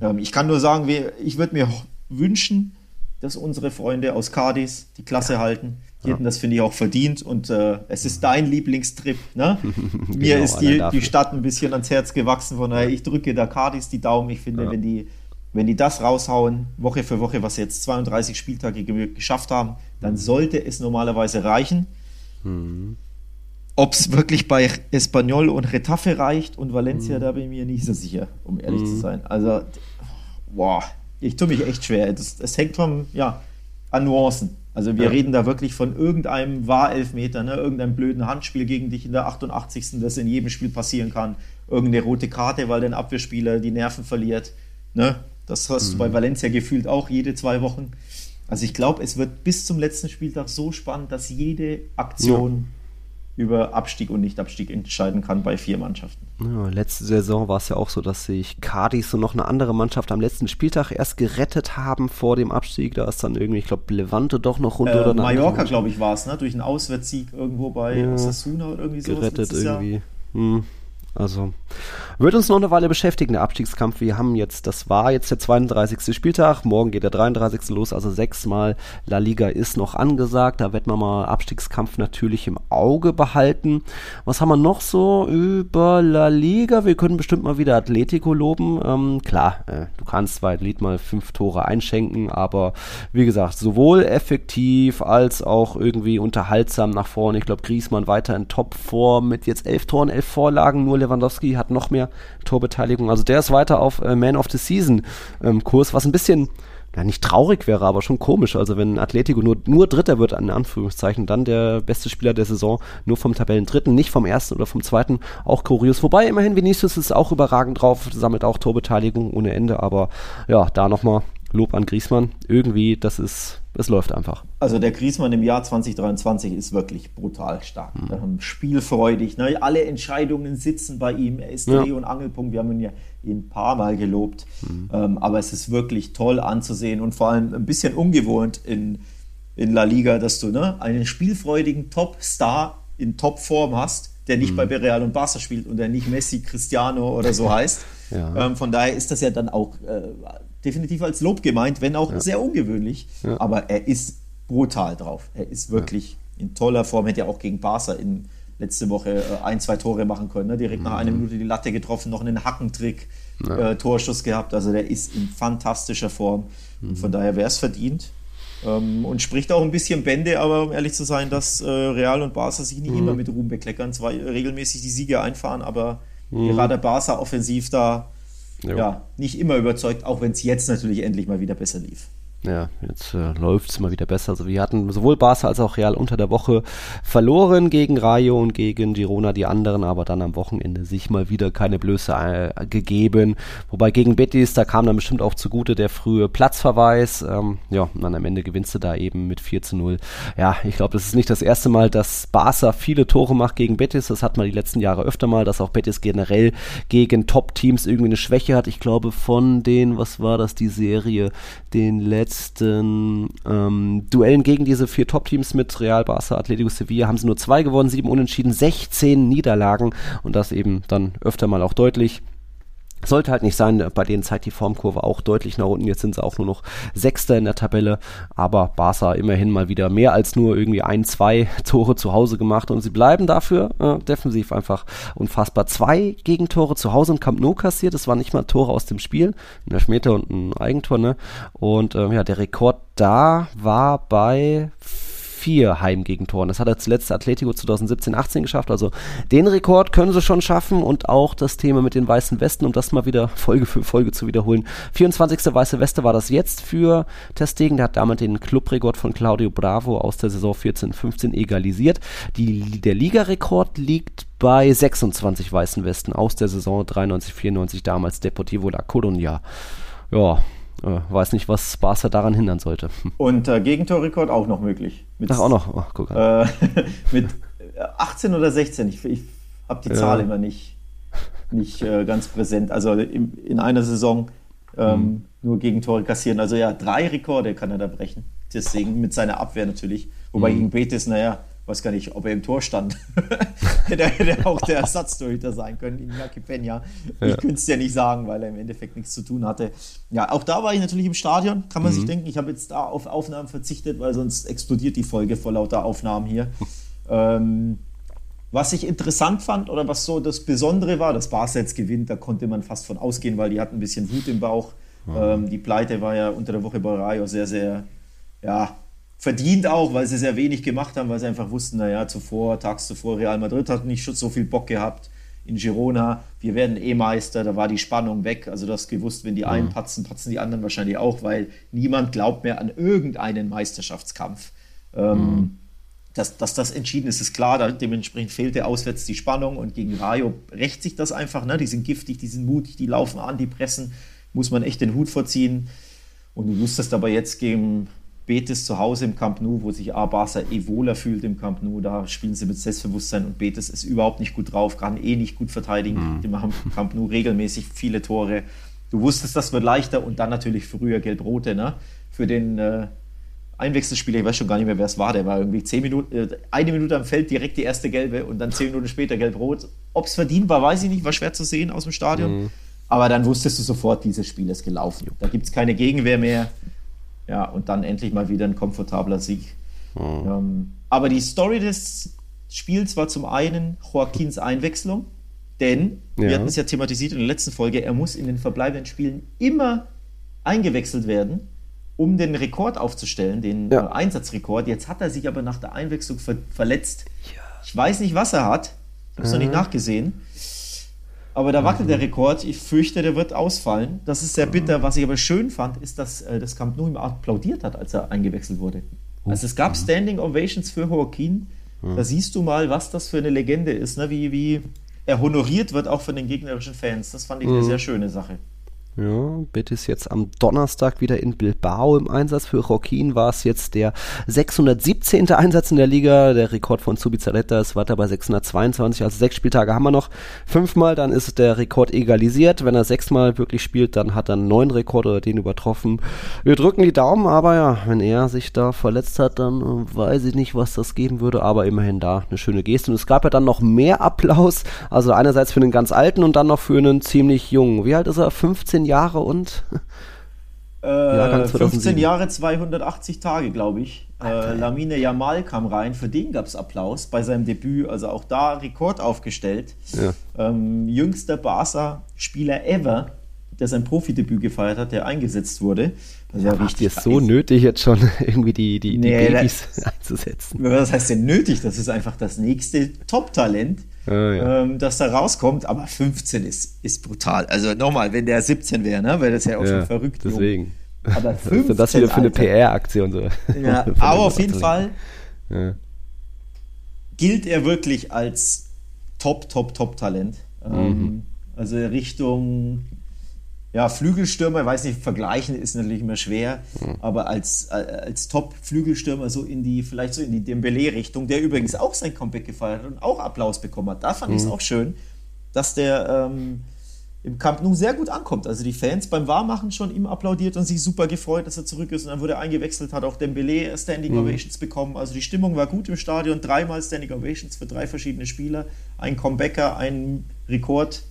Ähm, ich kann nur sagen, ich würde mir wünschen, dass unsere Freunde aus Cadiz die Klasse ja. halten. Die ja. hätten das, finde ich, auch verdient. Und äh, es ist dein Lieblingstrip. Ne? Mir genau, ist die, die Stadt ein bisschen ans Herz gewachsen. Von daher, ich drücke da Cadiz die Daumen. Ich finde, ja. wenn, die, wenn die das raushauen, Woche für Woche, was sie jetzt 32 Spieltage geschafft haben, dann mhm. sollte es normalerweise reichen. Mhm. Ob es wirklich bei Espanyol und Retafe reicht und Valencia, mhm. da bin ich mir nicht so sicher, um ehrlich mhm. zu sein. Also, boah, ich tue mich echt schwer. Das, das hängt vom, ja, an Nuancen. Also wir ja. reden da wirklich von irgendeinem Wahrelfmeter, ne? irgendeinem blöden Handspiel gegen dich in der 88. das in jedem Spiel passieren kann. Irgendeine rote Karte, weil dein Abwehrspieler die Nerven verliert. Ne? Das hast mhm. du bei Valencia gefühlt auch jede zwei Wochen. Also ich glaube, es wird bis zum letzten Spieltag so spannend, dass jede Aktion über Abstieg und Nicht-Abstieg entscheiden kann bei vier Mannschaften. Ja, letzte Saison war es ja auch so, dass sich Cardis und noch eine andere Mannschaft am letzten Spieltag erst gerettet haben vor dem Abstieg. Da ist dann irgendwie, ich glaube, Levante doch noch runter. Äh, oder Mallorca, glaube ich, war es, ne? durch einen Auswärtssieg irgendwo bei ja, Osasuna oder irgendwie so. Gerettet irgendwie. Hm. Also wird uns noch eine Weile beschäftigen, der Abstiegskampf. Wir haben jetzt, das war jetzt der 32. Spieltag, morgen geht der 33. los, also sechsmal La Liga ist noch angesagt. Da wird man mal Abstiegskampf natürlich im Auge behalten. Was haben wir noch so über La Liga? Wir können bestimmt mal wieder Atletico loben. Ähm, klar, äh, du kannst bei Lied mal fünf Tore einschenken, aber wie gesagt, sowohl effektiv als auch irgendwie unterhaltsam nach vorne. Ich glaube, Griesmann weiter in Topform mit jetzt elf Toren, elf Vorlagen, nur Lewandowski hat noch mehr Torbeteiligung. Also der ist weiter auf äh, Man of the Season ähm, Kurs, was ein bisschen ja, nicht traurig wäre, aber schon komisch. Also wenn Atletico nur, nur Dritter wird, in Anführungszeichen, dann der beste Spieler der Saison nur vom Tabellendritten, nicht vom ersten oder vom zweiten, auch kurios. Wobei immerhin Vinicius ist auch überragend drauf, sammelt auch Torbeteiligung ohne Ende, aber ja, da nochmal Lob an Griesmann. Irgendwie, das ist, es läuft einfach. Also der Griesmann im Jahr 2023 ist wirklich brutal stark. Mhm. Spielfreudig. Ne? Alle Entscheidungen sitzen bei ihm. Er ist ja. Dreh- und Angelpunkt. Wir haben ihn ja ein paar Mal gelobt. Mhm. Ähm, aber es ist wirklich toll anzusehen und vor allem ein bisschen ungewohnt in, in La Liga, dass du ne, einen spielfreudigen Top-Star in Topform hast, der nicht mhm. bei Real und Barca spielt und der nicht Messi, Cristiano oder so heißt. Ja. Ähm, von daher ist das ja dann auch äh, definitiv als Lob gemeint, wenn auch ja. sehr ungewöhnlich. Ja. Aber er ist brutal drauf. Er ist wirklich in toller Form. Hätte ja auch gegen Barca in letzte Woche äh, ein, zwei Tore machen können. Ne? Direkt mhm. nach einer Minute die Latte getroffen, noch einen Hackentrick, äh, Torschuss gehabt. Also der ist in fantastischer Form. Mhm. Von daher wäre es verdient. Ähm, und spricht auch ein bisschen Bände, aber um ehrlich zu sein, dass äh, Real und Barca sich nicht mhm. immer mit Ruhm bekleckern, zwar regelmäßig die Siege einfahren, aber mhm. gerade Barca offensiv da ja, nicht immer überzeugt, auch wenn es jetzt natürlich endlich mal wieder besser lief. Ja, jetzt äh, läuft es mal wieder besser. Also wir hatten sowohl Barca als auch Real unter der Woche verloren gegen Rayo und gegen Girona die anderen, aber dann am Wochenende sich mal wieder keine Blöße äh, gegeben. Wobei gegen Betis, da kam dann bestimmt auch zugute der frühe Platzverweis. Ähm, ja, und dann am Ende gewinnst du da eben mit 4 zu 0. Ja, ich glaube, das ist nicht das erste Mal, dass Barca viele Tore macht gegen Betis. Das hat man die letzten Jahre öfter mal, dass auch Betis generell gegen Top-Teams irgendwie eine Schwäche hat. Ich glaube, von den, was war das, die Serie, den letzten letzten ähm, Duellen gegen diese vier Top-Teams mit Real, Barca, Atletico Sevilla haben sie nur zwei gewonnen, sieben Unentschieden, 16 Niederlagen und das eben dann öfter mal auch deutlich. Sollte halt nicht sein, bei denen zeigt die Formkurve auch deutlich nach unten. Jetzt sind sie auch nur noch Sechster in der Tabelle, aber Barca immerhin mal wieder mehr als nur irgendwie ein, zwei Tore zu Hause gemacht und sie bleiben dafür äh, defensiv einfach unfassbar. Zwei Gegentore zu Hause im Camp Nou kassiert, das waren nicht mal Tore aus dem Spiel, ein Elfmeter und ein Eigentor, ne? Und ähm, ja, der Rekord da war bei vier Heimgegentoren. Das hat er zuletzt Atletico 2017-18 geschafft. Also den Rekord können sie schon schaffen und auch das Thema mit den weißen Westen, um das mal wieder Folge für Folge zu wiederholen. 24. weiße Weste war das jetzt für Testegen. Der hat damit den Clubrekord von Claudio Bravo aus der Saison 14-15 egalisiert. Die, der Ligarekord liegt bei 26 weißen Westen aus der Saison 93-94 damals Deportivo La Coruña. Ja, äh, weiß nicht, was Barca daran hindern sollte. Und äh, Gegentorrekord auch noch möglich. Mit, Ach, auch noch. Oh, guck an. Äh, mit 18 oder 16. Ich, ich habe die ja. Zahl immer nicht, nicht äh, ganz präsent. Also in, in einer Saison ähm, mhm. nur Gegentore kassieren. Also ja, drei Rekorde kann er da brechen. Deswegen mit seiner Abwehr natürlich. Wobei mhm. gegen Betis, naja, weiß gar nicht, ob er im Tor stand. hätte, hätte auch der Ersatztorhüter sein können, Iñaki Peña. Ich ja. könnte es ja nicht sagen, weil er im Endeffekt nichts zu tun hatte. Ja, auch da war ich natürlich im Stadion, kann man mhm. sich denken. Ich habe jetzt da auf Aufnahmen verzichtet, weil sonst explodiert die Folge vor lauter Aufnahmen hier. ähm, was ich interessant fand oder was so das Besondere war, dass Barca jetzt gewinnt, da konnte man fast von ausgehen, weil die hatten ein bisschen Wut im Bauch. Mhm. Ähm, die Pleite war ja unter der Woche bei Rayo sehr, sehr, ja, verdient auch, weil sie sehr wenig gemacht haben, weil sie einfach wussten, naja, zuvor, tags zuvor, Real Madrid hat nicht schon so viel Bock gehabt in Girona. Wir werden eh Meister, da war die Spannung weg. Also du hast gewusst, wenn die einen patzen, patzen die anderen wahrscheinlich auch, weil niemand glaubt mehr an irgendeinen Meisterschaftskampf. Ähm, mhm. dass, dass das entschieden ist, ist klar. Dementsprechend fehlte auswärts die Spannung und gegen Rayo rächt sich das einfach. Ne? Die sind giftig, die sind mutig, die laufen an, die pressen. Muss man echt den Hut vorziehen. Und du wusstest aber jetzt gegen Betis zu Hause im Camp Nou, wo sich A Barca eh wohler fühlt im Camp Nou, da spielen sie mit Selbstbewusstsein und Betis ist überhaupt nicht gut drauf, kann eh nicht gut verteidigen. Mhm. Die machen im Camp Nou regelmäßig viele Tore. Du wusstest, das wird leichter und dann natürlich früher Gelb-Rote, ne? Für den äh, Einwechselspieler, ich weiß schon gar nicht mehr, wer es war, der war irgendwie zehn Minuten, äh, eine Minute am Feld direkt die erste gelbe und dann zehn Minuten später gelb-rot. Ob es verdient war, weiß ich nicht, war schwer zu sehen aus dem Stadion. Mhm. Aber dann wusstest du sofort, dieses Spiel ist gelaufen. Da gibt es keine Gegenwehr mehr. Ja, und dann endlich mal wieder ein komfortabler Sieg. Mhm. Ähm, aber die Story des Spiels war zum einen Joaquins Einwechslung, denn ja. wir hatten es ja thematisiert in der letzten Folge, er muss in den verbleibenden Spielen immer eingewechselt werden, um den Rekord aufzustellen, den ja. Einsatzrekord. Jetzt hat er sich aber nach der Einwechslung ver verletzt. Ja. Ich weiß nicht, was er hat. Ich habe es mhm. noch nicht nachgesehen. Aber da wackelt der Rekord. Ich fürchte, der wird ausfallen. Das ist sehr bitter. Was ich aber schön fand, ist, dass äh, das Camp Nou ihm applaudiert hat, als er eingewechselt wurde. Also es gab Standing Ovations für Joaquin. Da siehst du mal, was das für eine Legende ist, ne? wie, wie er honoriert wird, auch von den gegnerischen Fans. Das fand ich eine sehr schöne Sache. Ja, Betis jetzt am Donnerstag wieder in Bilbao im Einsatz. Für Joaquin war es jetzt der 617. Einsatz in der Liga. Der Rekord von Zubizarreta ist weiter bei 622. Also sechs Spieltage haben wir noch. Fünfmal, dann ist der Rekord egalisiert. Wenn er sechsmal wirklich spielt, dann hat er einen neuen Rekord oder den übertroffen. Wir drücken die Daumen, aber ja, wenn er sich da verletzt hat, dann äh, weiß ich nicht, was das geben würde. Aber immerhin da eine schöne Geste. Und es gab ja dann noch mehr Applaus. Also einerseits für einen ganz alten und dann noch für einen ziemlich jungen. Wie alt ist er? 15 Jahre und? Äh, 15 Jahre, 280 Tage, glaube ich. Äh, Lamine Yamal kam rein, für den gab es Applaus bei seinem Debüt, also auch da Rekord aufgestellt. Ja. Ähm, jüngster Barca-Spieler ever, der sein Profidebüt gefeiert hat, der eingesetzt wurde. Also ja, richtig ist so nötig, jetzt schon irgendwie die, die, die nee, Babys das, einzusetzen. Was heißt denn nötig? Das ist einfach das nächste Top-Talent oh, ja. ähm, das da rauskommt. Aber 15 ist, ist brutal. Also nochmal, wenn der 17 wäre, ne, wäre das ja auch ja, schon verrückt. Deswegen. Jung. Aber 15, Was ist das wieder für eine PR-Aktion? So. Ja, aber auf jeden Fall ja. gilt er wirklich als Top, Top, Top-Talent. Ähm, mhm. Also Richtung ja, Flügelstürmer, ich weiß nicht, vergleichen ist natürlich immer schwer, mhm. aber als, als Top-Flügelstürmer so in die, vielleicht so in die Dembele-Richtung, der übrigens auch sein Comeback gefeiert hat und auch Applaus bekommen hat. Da fand mhm. ich es auch schön, dass der ähm, im Camp Nou sehr gut ankommt. Also die Fans beim Warmachen schon ihm applaudiert und sich super gefreut, dass er zurück ist und dann wurde er eingewechselt, hat auch Dembele Standing mhm. Ovations bekommen. Also die Stimmung war gut im Stadion, dreimal Standing Ovations für drei verschiedene Spieler, ein Comebacker, ein Rekord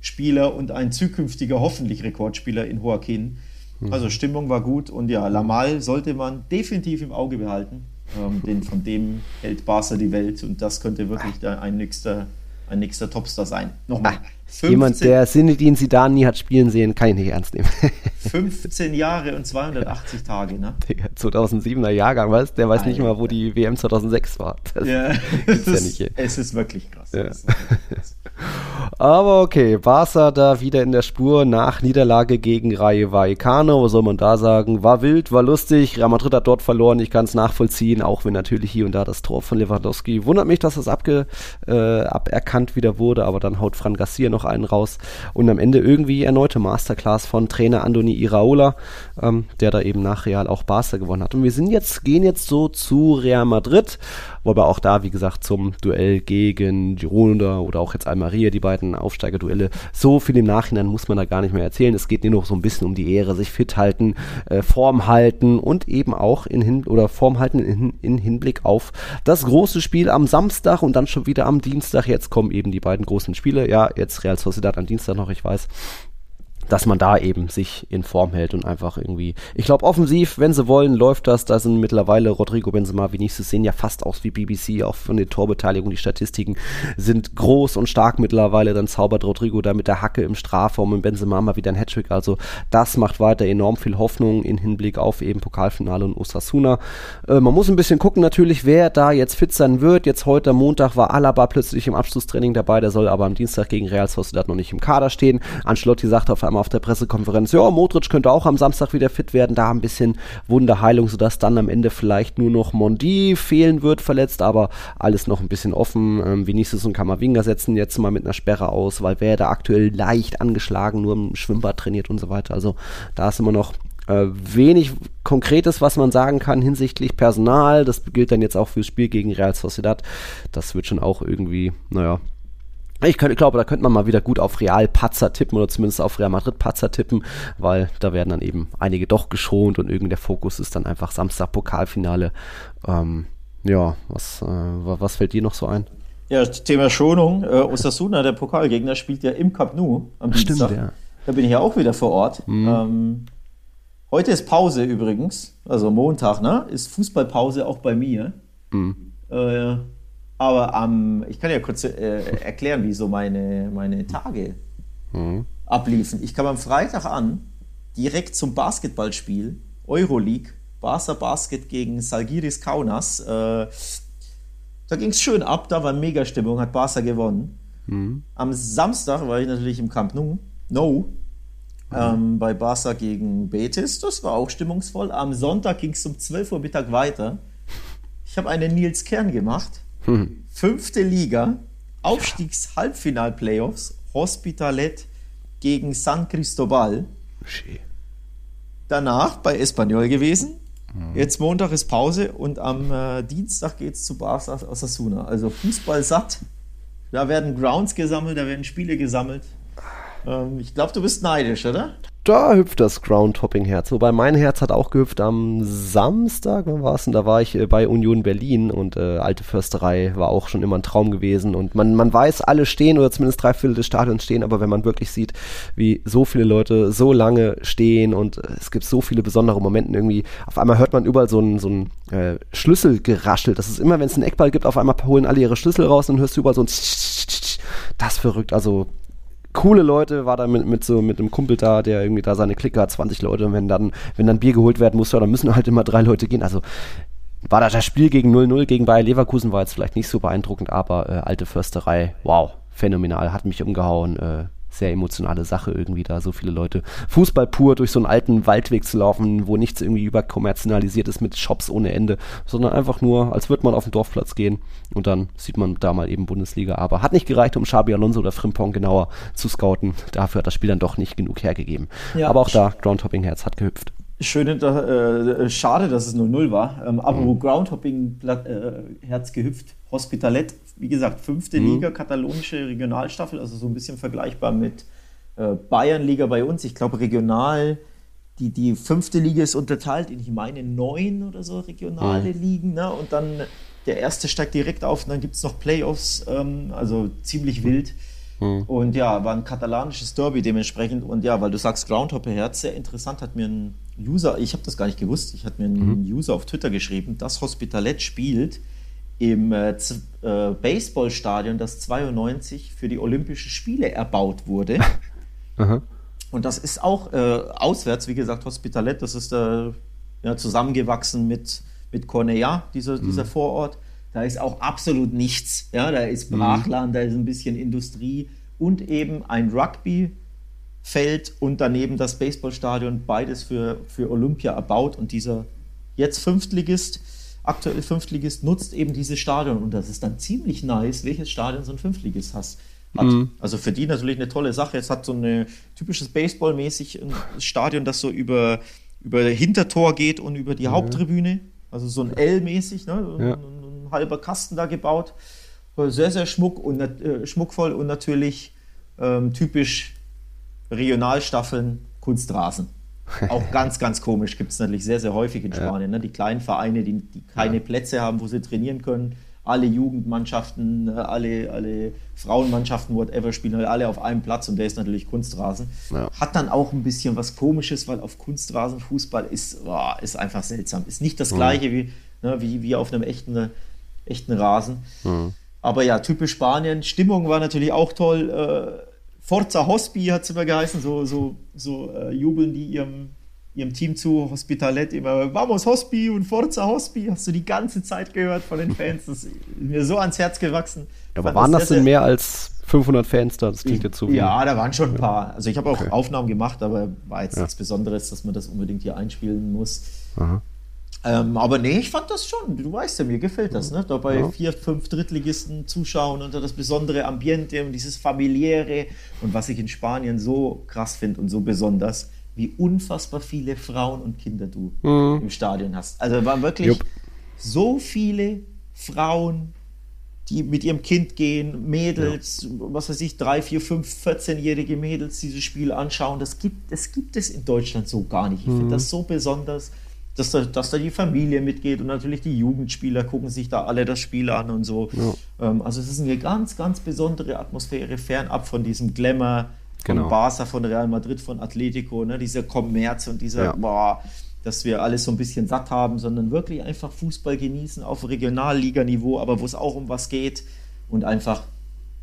Spieler und ein zukünftiger hoffentlich Rekordspieler in Joaquin. Mhm. Also Stimmung war gut und ja, Lamal sollte man definitiv im Auge behalten. Ähm, denn von dem hält Barca die Welt und das könnte wirklich ein nächster, ein nächster Topstar sein. Nochmal. Ah, 15, jemand, der Sinedin Sidan nie hat spielen sehen, kann ich nicht ernst nehmen. 15 Jahre und 280 Tage, ne? 2007er Jahrgang, was? Der weiß Alter. nicht mal, wo die WM 2006 war. Das ja, es, ja ist, es ist wirklich krass. Ja. Ist wirklich krass. Aber okay, Barca da wieder in der Spur nach Niederlage gegen Rayo Vallecano. Was soll man da sagen? War wild, war lustig. Real Madrid hat dort verloren. Ich kann es nachvollziehen, auch wenn natürlich hier und da das Tor von Lewandowski. Wundert mich, dass das abge, äh, aberkannt wieder wurde, aber dann haut Fran Garcia noch einen raus. Und am Ende irgendwie erneute Masterclass von Trainer Andoni Iraola, ähm, der da eben nach Real auch Barca gewonnen hat. Und wir sind jetzt, gehen jetzt so zu Real Madrid Wobei auch da, wie gesagt, zum Duell gegen Girona oder auch jetzt Almeria, die beiden Aufsteigerduelle, so viel im Nachhinein muss man da gar nicht mehr erzählen. Es geht nur noch so ein bisschen um die Ehre, sich fit halten, äh, Form halten und eben auch in Hin oder Form halten in, in Hinblick auf das große Spiel am Samstag und dann schon wieder am Dienstag. Jetzt kommen eben die beiden großen Spiele. Ja, jetzt Real Sociedad am Dienstag noch, ich weiß dass man da eben sich in Form hält und einfach irgendwie, ich glaube offensiv, wenn sie wollen, läuft das. Da sind mittlerweile Rodrigo Benzema, Vinicius sehen ja fast aus wie BBC, auch von den Torbeteiligungen. Die Statistiken sind groß und stark mittlerweile. Dann zaubert Rodrigo da mit der Hacke im Strafraum und Benzema mal wieder ein Hattrick. Also das macht weiter enorm viel Hoffnung in Hinblick auf eben Pokalfinale und Osasuna. Äh, man muss ein bisschen gucken natürlich, wer da jetzt fit sein wird. Jetzt heute Montag war Alaba plötzlich im Abschlusstraining dabei. Der soll aber am Dienstag gegen Real Sociedad noch nicht im Kader stehen. Ancelotti sagt auf einmal auf der Pressekonferenz, ja, Modric könnte auch am Samstag wieder fit werden, da ein bisschen Wunderheilung, sodass dann am Ende vielleicht nur noch Mondi fehlen wird, verletzt, aber alles noch ein bisschen offen. Ähm, Vinicius und Kamavinga setzen jetzt mal mit einer Sperre aus, weil wer da aktuell leicht angeschlagen, nur im Schwimmbad trainiert und so weiter. Also da ist immer noch äh, wenig Konkretes, was man sagen kann hinsichtlich Personal. Das gilt dann jetzt auch fürs Spiel gegen Real Sociedad. Das wird schon auch irgendwie, naja, ich, könnte, ich glaube, da könnte man mal wieder gut auf Real Patzer tippen oder zumindest auf Real Madrid Patzer tippen, weil da werden dann eben einige doch geschont und irgendwie der Fokus ist dann einfach Samstag Pokalfinale. Ähm, ja, was, äh, was fällt dir noch so ein? Ja, Thema Schonung. Äh, Osasuna, der Pokalgegner, spielt ja im Cup Nou am Stimmt, Dienstag. ja. Da bin ich ja auch wieder vor Ort. Mhm. Ähm, heute ist Pause übrigens, also Montag, ne? Ist Fußballpause auch bei mir. Mhm. Äh, aber am, ich kann ja kurz äh, erklären, wie so meine, meine Tage Mhm. abliefen. Ich kam am Freitag an, direkt zum Basketballspiel, Euroleague, Barca Basket gegen Salgiris Kaunas. Äh, da ging es schön ab, da war mega Stimmung, hat Barca gewonnen. Mhm. Am Samstag war ich natürlich im Camp Nou, no, ähm, bei Barca gegen Betis. Das war auch stimmungsvoll. Am Sonntag ging es um 12 Uhr Mittag weiter. Ich habe einen Nils Kern gemacht. Hm. Fünfte Liga, Aufstiegs-Halbfinal-Playoffs, Hospitalet gegen San Cristobal. Schön. Danach bei Espanyol gewesen. Jetzt Montag ist Pause und am äh, Dienstag geht es zu Barca Osasuna. Also Fußball satt. Da werden Grounds gesammelt, da werden Spiele gesammelt. Ähm, ich glaube, du bist neidisch, oder? Da hüpft das Groundhopping-Herz. Wobei mein Herz hat auch gehüpft am Samstag, wann war es denn? Da war ich äh, bei Union Berlin und äh, alte Försterei war auch schon immer ein Traum gewesen. Und man, man weiß, alle stehen oder zumindest drei Viertel des Stadions stehen, aber wenn man wirklich sieht, wie so viele Leute so lange stehen und äh, es gibt so viele besondere Momente irgendwie, auf einmal hört man überall so ein, so ein äh, Schlüssel geraschelt. Das ist immer, wenn es einen Eckball gibt, auf einmal holen alle ihre Schlüssel raus und hörst du überall so ein das verrückt. Also coole Leute, war da mit, mit so mit einem Kumpel da, der irgendwie da seine Clique hat, 20 Leute, und wenn dann, wenn dann Bier geholt werden muss, dann müssen halt immer drei Leute gehen. Also war das Spiel gegen 0-0 gegen Bayer Leverkusen war jetzt vielleicht nicht so beeindruckend, aber äh, alte Försterei, wow, phänomenal, hat mich umgehauen, äh, sehr emotionale Sache irgendwie da, so viele Leute. Fußball pur durch so einen alten Waldweg zu laufen, wo nichts irgendwie überkommerzialisiert ist mit Shops ohne Ende, sondern einfach nur, als würde man auf den Dorfplatz gehen und dann sieht man da mal eben Bundesliga. Aber hat nicht gereicht, um Xabi Alonso oder Frimpong genauer zu scouten. Dafür hat das Spiel dann doch nicht genug hergegeben. Ja. Aber auch da, Groundhopping Herz hat gehüpft. Schön, äh, schade, dass es 0-0 war. Ähm, aber wo Groundhopping Pla- äh, Herz gehüpft, Hospitalet, wie gesagt, fünfte Liga, katalonische Regionalstaffel, also so ein bisschen vergleichbar mit äh, Bayernliga bei uns. Ich glaube, regional, die, die fünfte Liga ist unterteilt in, ich meine, neun oder so regionale Ligen. Ne? Und dann der erste steigt direkt auf und dann gibt es noch Playoffs, ähm, also ziemlich wild. Und ja, war ein katalanisches Derby dementsprechend. Und ja, weil du sagst Groundhopper Herz, sehr interessant, hat mir ein User, ich habe das gar nicht gewusst, ich hatte mir einen User auf Twitter geschrieben, das Hospitalet spielt im äh, äh, Baseballstadion, das 92 für die Olympischen Spiele erbaut wurde. Und das ist auch äh, auswärts, wie gesagt, Hospitalet, das ist äh, ja, zusammengewachsen mit, mit Cornellà, dieser, dieser Vorort. Da ist auch absolut nichts. Ja, da ist Brachland, da ist ein bisschen Industrie und eben ein Rugbyfeld und daneben das Baseballstadion, beides für, für Olympia erbaut. Und dieser jetzt Fünftligist, aktuell Fünftligist, nutzt eben dieses Stadion. Und das ist dann ziemlich nice, welches Stadion so ein Fünftligist hast. Hat. Also für die natürlich eine tolle Sache. Es hat so ein typisches Baseball-mäßig Stadion, das so über, über Hintertor geht und über die Haupttribüne. Also so ein L-mäßig, ne? Ja. ein, ein halber Kasten da gebaut. Sehr, sehr schmuck und, äh, schmuckvoll und natürlich ähm, typisch Regionalstaffeln, Kunstrasen. Auch ganz, ganz komisch. Gibt es natürlich sehr, sehr häufig in Spanien. Ne? Die kleinen Vereine, die, die keine Plätze haben, wo sie trainieren können. Alle Jugendmannschaften, äh, alle, alle Frauenmannschaften, whatever, spielen halt alle auf einem Platz und der ist natürlich Kunstrasen. Ja. Hat dann auch ein bisschen was Komisches, weil auf Kunstrasen Fußball ist, boah, ist einfach seltsam. Ist nicht das gleiche wie, ne, wie, wie auf einem echten, echten Rasen. Aber ja, typisch Spanien. Stimmung war natürlich auch toll. Äh, Forza Hospi hat es immer geheißen. So, so, so äh, jubeln die ihrem, ihrem Team zu. Hospitalet immer Vamos Hospi und Forza Hospi. Hast du die ganze Zeit gehört von den Fans. Das ist mir so ans Herz gewachsen. Aber Fand waren das denn mehr als 500 Fans da, das klingt jetzt so. Ja, da waren schon ein paar. Also ich habe auch okay. Aufnahmen gemacht, aber war jetzt ja. nichts Besonderes, dass man das unbedingt hier einspielen muss. Ähm, aber nee, ich fand das schon. Du weißt ja, mir gefällt das, ne? Da bei ja. vier, fünf Drittligisten zuschauen unter das besondere Ambiente und dieses familiäre und was ich in Spanien so krass finde und so besonders, wie unfassbar viele Frauen und Kinder du mhm. im Stadion hast. Also waren wirklich Jupp. so viele Frauen, die mit ihrem Kind gehen, Mädels, ja. was weiß ich, drei, vier, fünf, 14-jährige Mädels dieses Spiel anschauen. Das gibt, das gibt es in Deutschland so gar nicht. Ich mhm. finde das so besonders, dass da, dass da die Familie mitgeht und natürlich die Jugendspieler gucken sich da alle das Spiel an und so. Ja. Ähm, also es ist eine ganz, ganz besondere Atmosphäre, fernab von diesem Glamour von genau. Barca, von Real Madrid, von Atletico, ne? dieser Kommerz und dieser, ja. boah, dass wir alles so ein bisschen satt haben, sondern wirklich einfach Fußball genießen auf Regionalliganiveau, aber wo es auch um was geht und einfach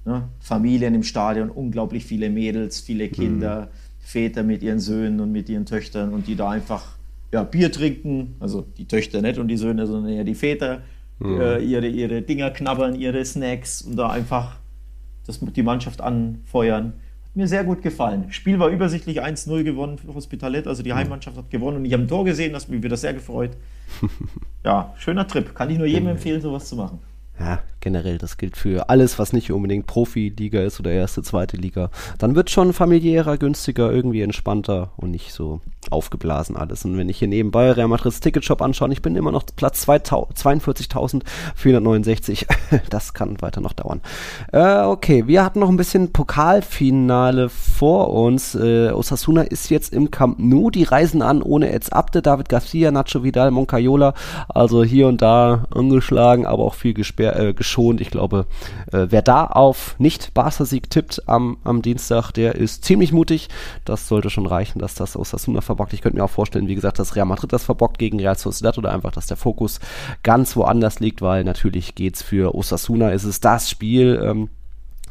ne, Familien im Stadion, unglaublich viele Mädels, viele Kinder, mhm. Väter mit ihren Söhnen und mit ihren Töchtern und die da einfach ja, Bier trinken, also die Töchter nicht und die Söhne, sondern eher die Väter, mhm. äh, ihre, ihre Dinger knabbern, ihre Snacks und da einfach das, die Mannschaft anfeuern mir sehr gut gefallen. Spiel war übersichtlich 1-0 gewonnen für Hospitalet, also die Heimmannschaft hat gewonnen und ich habe ein Tor gesehen, das hat mich wieder sehr gefreut. ja, schöner Trip. Kann ich nur jedem empfehlen, sowas zu machen ja, generell, das gilt für alles, was nicht unbedingt Profiliga ist oder erste, zweite Liga. Dann wird schon familiärer, günstiger, irgendwie entspannter und nicht so aufgeblasen alles. Und wenn ich hier nebenbei Real Madrid's Ticketshop anschaue, ich bin immer noch Platz 42.469. das kann weiter noch dauern. Äh, okay, wir hatten noch ein bisschen Pokalfinale vor uns. Äh, Osasuna ist jetzt im Camp Nou. Die reisen an ohne Eds Abde, David Garcia, Nacho Vidal, Moncayola. Also hier und da angeschlagen, aber auch viel gesperrt äh, geschont. Ich glaube, äh, wer da auf Nicht-Barca-Sieg tippt am, am Dienstag, der ist ziemlich mutig. Das sollte schon reichen, dass das Osasuna verbockt. Ich könnte mir auch vorstellen, wie gesagt, dass Real Madrid das verbockt gegen Real Sociedad oder einfach, dass der Fokus ganz woanders liegt, weil natürlich geht es für Osasuna, ist es das Spiel, ähm,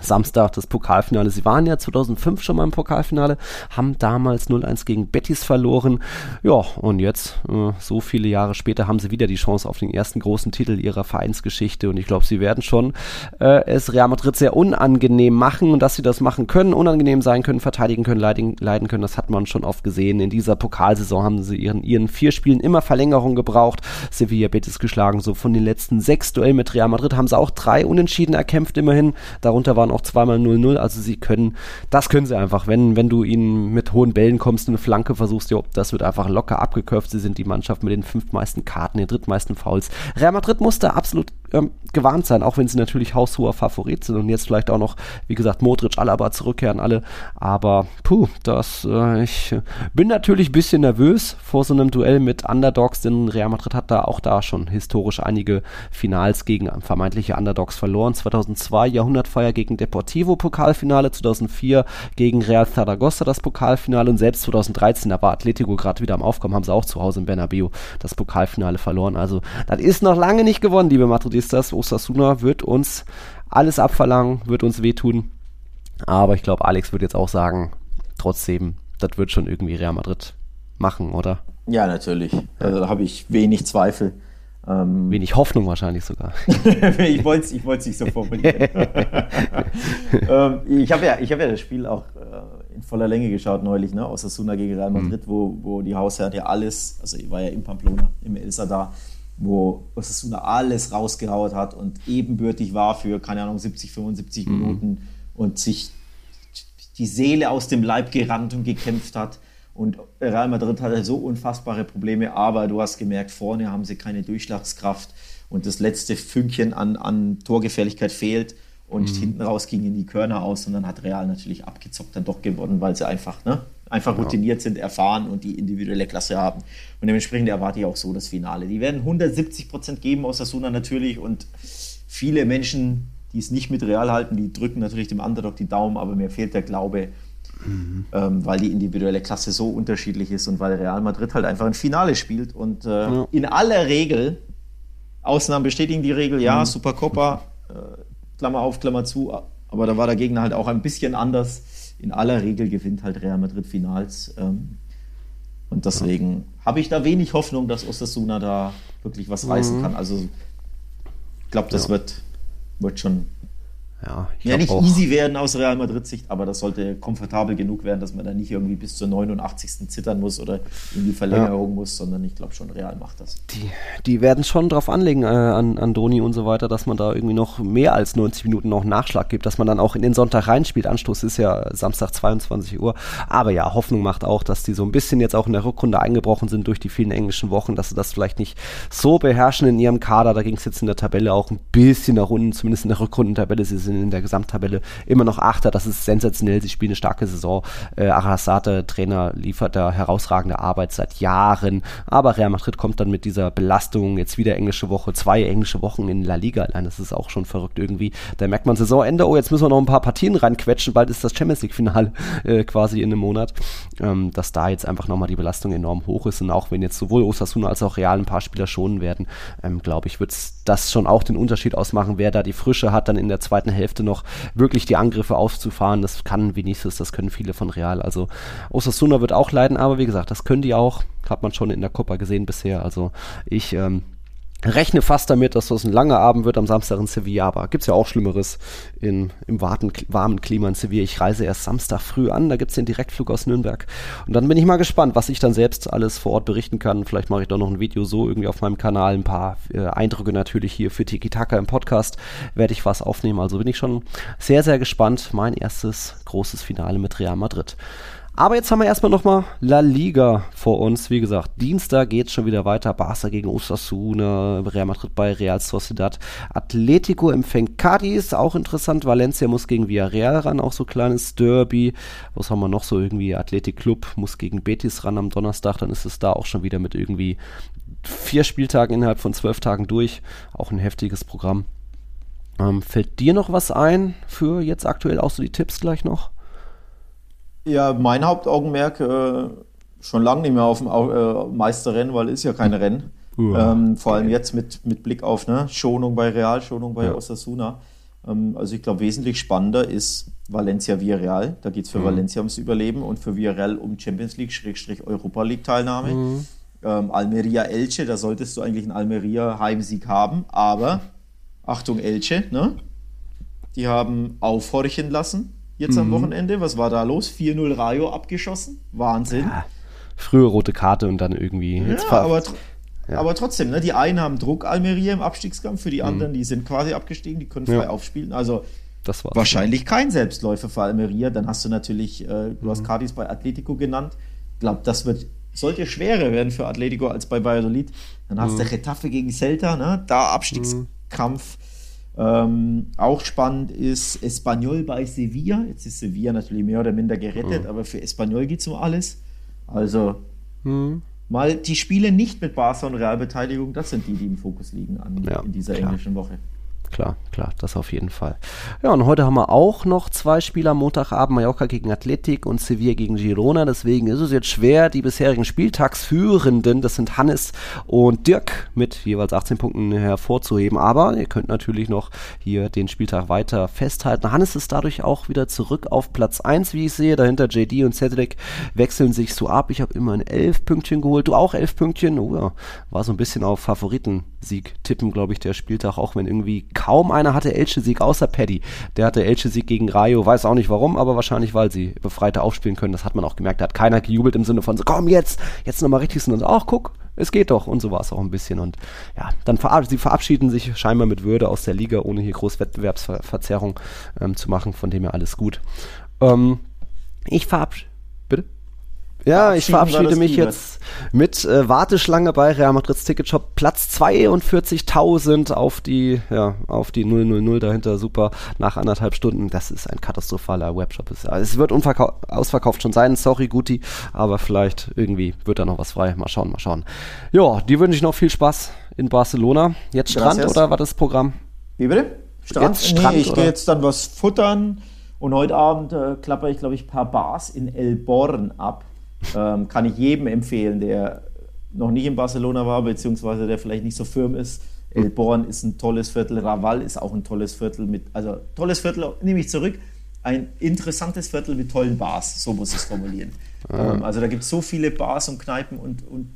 Samstag das Pokalfinale. Sie waren ja 2005 schon mal im Pokalfinale, haben damals 0-1 gegen Betis verloren. Ja, und jetzt, äh, so viele Jahre später, haben sie wieder die Chance auf den ersten großen Titel ihrer Vereinsgeschichte. Und ich glaube, sie werden schon äh, es Real Madrid sehr unangenehm machen. Und dass sie das machen können, unangenehm sein können, verteidigen können, leiden, leiden können, das hat man schon oft gesehen. In dieser Pokalsaison haben sie ihren, ihren vier Spielen immer Verlängerung gebraucht. Sevilla Betis geschlagen. So von den letzten sechs Duellen mit Real Madrid haben sie auch drei Unentschieden erkämpft, immerhin. Darunter war waren auch zweimal 0-0, also sie können, das können sie einfach, wenn, wenn du ihnen mit hohen Bällen kommst, eine Flanke versuchst, jo, das wird einfach locker abgeköpft, sie sind die Mannschaft mit den fünf meisten Karten, den drittmeisten Fouls. Real Madrid musste absolut ähm, gewarnt sein, auch wenn sie natürlich haushoher Favorit sind und jetzt vielleicht auch noch, wie gesagt, Modric, Alaba zurückkehren alle, aber puh, das, äh, ich bin natürlich ein bisschen nervös vor so einem Duell mit Underdogs, denn Real Madrid hat da auch da schon historisch einige Finals gegen vermeintliche Underdogs verloren. 2002 Jahrhundertfeier gegen Deportivo Pokalfinale, 2004 gegen Real Zaragoza das Pokalfinale und selbst 2013, da war Atletico gerade wieder am Aufkommen, haben sie auch zu Hause in Bernabeu das Pokalfinale verloren. Also das ist noch lange nicht gewonnen, liebe Madridistas. Osasuna wird uns alles abverlangen, wird uns wehtun. Aber ich glaube, Alex wird jetzt auch sagen, trotzdem, das wird schon irgendwie Real Madrid machen, oder? Ja, natürlich. Also, da habe ich wenig Zweifel. Ähm, Wenig Hoffnung wahrscheinlich sogar. ich wollte es ich nicht so formulieren. ähm, ich habe ja, hab ja das Spiel auch äh, in voller Länge geschaut neulich, ne? aus Suna gegen Real Madrid, mhm. wo, wo die Hausherren ja alles, also ich war ja in Pamplona, im El Sadar, wo Osasuna alles rausgehaut hat und ebenbürtig war für, keine Ahnung, 70, 75 mhm. Minuten und sich die Seele aus dem Leib gerannt und gekämpft hat. Und Real Madrid hatte so unfassbare Probleme, aber du hast gemerkt, vorne haben sie keine Durchschlagskraft und das letzte Fünkchen an, an Torgefährlichkeit fehlt und mhm. hinten raus gingen die Körner aus und dann hat Real natürlich abgezockt dann doch gewonnen, weil sie einfach, ne, einfach routiniert sind, erfahren und die individuelle Klasse haben. Und dementsprechend erwarte ich auch so das Finale. Die werden 170 Prozent geben aus der Suna natürlich und viele Menschen, die es nicht mit Real halten, die drücken natürlich dem Underdog die Daumen, aber mir fehlt der Glaube, Mhm. Ähm, weil die individuelle Klasse so unterschiedlich ist und weil Real Madrid halt einfach ein Finale spielt. Und äh, ja. in aller Regel, Ausnahmen bestätigen die Regel, ja, mhm. Supercopa, äh, Klammer auf, Klammer zu, aber da war der Gegner halt auch ein bisschen anders. In aller Regel gewinnt halt Real Madrid Finals. Ähm, und deswegen ja. habe ich da wenig Hoffnung, dass Osasuna da wirklich was reißen mhm. kann. Also ich glaube, das ja. wird, wird schon ja, ja nicht auch. easy werden aus Real Madrid-Sicht, aber das sollte komfortabel genug werden, dass man da nicht irgendwie bis zur 89. zittern muss oder in die Verlängerung ja. muss, sondern ich glaube schon, Real macht das. Die, die werden schon drauf anlegen äh, an, an Doni und so weiter, dass man da irgendwie noch mehr als 90 Minuten noch Nachschlag gibt, dass man dann auch in den Sonntag reinspielt. Anstoß ist ja Samstag 22 Uhr. Aber ja, Hoffnung macht auch, dass die so ein bisschen jetzt auch in der Rückrunde eingebrochen sind durch die vielen englischen Wochen, dass sie das vielleicht nicht so beherrschen in ihrem Kader. Da ging es jetzt in der Tabelle auch ein bisschen nach unten, zumindest in der Rückrundentabelle. Sie sind in der Gesamttabelle immer noch Achter. Das ist sensationell. Sie spielen eine starke Saison. Äh, Arasate, Trainer, liefert da herausragende Arbeit seit Jahren. Aber Real Madrid kommt dann mit dieser Belastung. Jetzt wieder englische Woche, zwei englische Wochen in La Liga allein. Das ist auch schon verrückt irgendwie. Da merkt man Saisonende. Oh, jetzt müssen wir noch ein paar Partien reinquetschen. Bald ist das Champions League-Finale äh, quasi in einem Monat. Ähm, dass da jetzt einfach nochmal die Belastung enorm hoch ist. Und auch wenn jetzt sowohl Osasuna als auch Real ein paar Spieler schonen werden, ähm, glaube ich, wird das schon auch den Unterschied ausmachen, wer da die Frische hat, dann in der zweiten Hälfte noch wirklich die Angriffe aufzufahren. Das kann Vinicius, das können viele von Real. Also Osasuna wird auch leiden, aber wie gesagt, das können die auch. Hat man schon in der Copa gesehen bisher. Also ich ähm, rechne fast damit, dass das ein langer Abend wird am Samstag in Sevilla, aber gibt es ja auch Schlimmeres in, im warten, warmen Klima in Sevilla. Ich reise erst Samstag früh an, da gibt es den Direktflug aus Nürnberg. Und dann bin ich mal gespannt, was ich dann selbst alles vor Ort berichten kann. Vielleicht mache ich doch noch ein Video so irgendwie auf meinem Kanal, ein paar äh, Eindrücke natürlich hier für Tiki Taka im Podcast werde ich was aufnehmen. Also bin ich schon sehr, sehr gespannt. Mein erstes großes Finale mit Real Madrid. Aber jetzt haben wir erstmal nochmal La Liga vor uns. Wie gesagt, Dienstag geht es schon wieder weiter. Barca gegen Osasuna, Real Madrid bei Real Sociedad. Atletico empfängt Cadiz, auch interessant. Valencia muss gegen Villarreal ran, auch so kleines Derby. Was haben wir noch so irgendwie? Athletic Club muss gegen Betis ran am Donnerstag. Dann ist es da auch schon wieder mit irgendwie vier Spieltagen innerhalb von zwölf Tagen durch. Auch ein heftiges Programm. Ähm, fällt dir noch was ein für jetzt aktuell auch so die Tipps gleich noch? Ja, mein Hauptaugenmerk äh, schon lange nicht mehr auf dem äh, Meisterrennen, weil es ist ja kein Rennen. Ja. Ähm, vor allem jetzt mit, mit Blick auf ne, Schonung bei Real, Schonung bei ja. Osasuna. Ähm, also ich glaube, wesentlich spannender ist Valencia Villarreal. Da geht es für mhm. Valencia ums Überleben und für Villarreal um Champions League, Schrägstrich Europa League Teilnahme. Mhm. Ähm, Almeria Elche, da solltest du eigentlich einen Almeria Heimsieg haben, aber Achtung Elche, ne? Die haben aufhorchen lassen jetzt mhm. am Wochenende. Was war da los? 4-0 Rayo abgeschossen. Wahnsinn. Ja, frühe rote Karte und dann irgendwie. Ja, aber, tr ja. aber trotzdem, ne, die einen haben Druck Almeria im Abstiegskampf, für die mhm. anderen, die sind quasi abgestiegen, die können frei ja. aufspielen. Also wahrscheinlich kein Selbstläufer für Almeria. Dann hast du natürlich, äh, du mhm. hast Cardis bei Atletico genannt. Ich glaube, das wird sollte schwerer werden für Atletico als bei Valladolid. Dann hast du mhm. Getafe gegen Celta, ne? da Abstiegskampf. Ähm, auch spannend ist Espanyol bei Sevilla. Jetzt ist Sevilla natürlich mehr oder minder gerettet, mhm. aber für Espanyol geht es um alles. Also mhm. mal die Spiele nicht mit Barca und Realbeteiligung, das sind die, die im Fokus liegen an, ja, in dieser klar. englischen Woche klar, klar, das auf jeden Fall. Ja, und heute haben wir auch noch zwei Spieler. Montagabend Mallorca gegen Athletik und Sevilla gegen Girona. Deswegen ist es jetzt schwer, die bisherigen Spieltagsführenden, das sind Hannes und Dirk, mit jeweils 18 Punkten hervorzuheben. Aber ihr könnt natürlich noch hier den Spieltag weiter festhalten. Hannes ist dadurch auch wieder zurück auf Platz 1, wie ich sehe. Dahinter JD und Cedric wechseln sich so ab. Ich habe immerhin 11 Pünktchen geholt. Du auch 11 Pünktchen? Oh ja, war so ein bisschen auf Favoritensieg tippen, glaube ich, der Spieltag, auch wenn irgendwie kaum einer hatte Elche-Sieg, außer Paddy. Der hatte Elche-Sieg gegen Rayo, weiß auch nicht warum, aber wahrscheinlich, weil sie befreiter aufspielen können. Das hat man auch gemerkt. Da hat keiner gejubelt im Sinne von so, komm jetzt, jetzt nochmal richtig. Und ach, guck, es geht doch. Und so war es auch ein bisschen. Und ja, dann verab sie verabschieden sich scheinbar mit Würde aus der Liga, ohne hier groß Wettbewerbsverzerrung ähm, zu machen. Von dem her alles gut. Ähm, ich verabschiede. Ja, ich verabschiede mich jetzt mit äh, Warteschlange bei Real Madrid's Ticketshop. Platz 42.000 auf die, ja, auf die 000 dahinter. Super. Nach anderthalb Stunden. Das ist ein katastrophaler Webshop. Es wird ausverkauft schon sein. Sorry, Guti. Aber vielleicht irgendwie wird da noch was frei. Mal schauen, mal schauen. Ja, die wünsche ich noch viel Spaß in Barcelona. Jetzt Strand Gracias. oder was ist das Programm? Wie bitte? Strand? Jetzt Strand nee, ich gehe jetzt dann was futtern. Und heute Abend äh, klapper ich, glaube ich, ein paar Bars in El Born ab. Ähm, kann ich jedem empfehlen, der noch nicht in Barcelona war, beziehungsweise der vielleicht nicht so firm ist. El Born ist ein tolles Viertel, Raval ist auch ein tolles Viertel mit, also tolles Viertel, nehme ich zurück, ein interessantes Viertel mit tollen Bars, so muss ich es formulieren. Ah. Ähm, also da gibt es so viele Bars und Kneipen und, und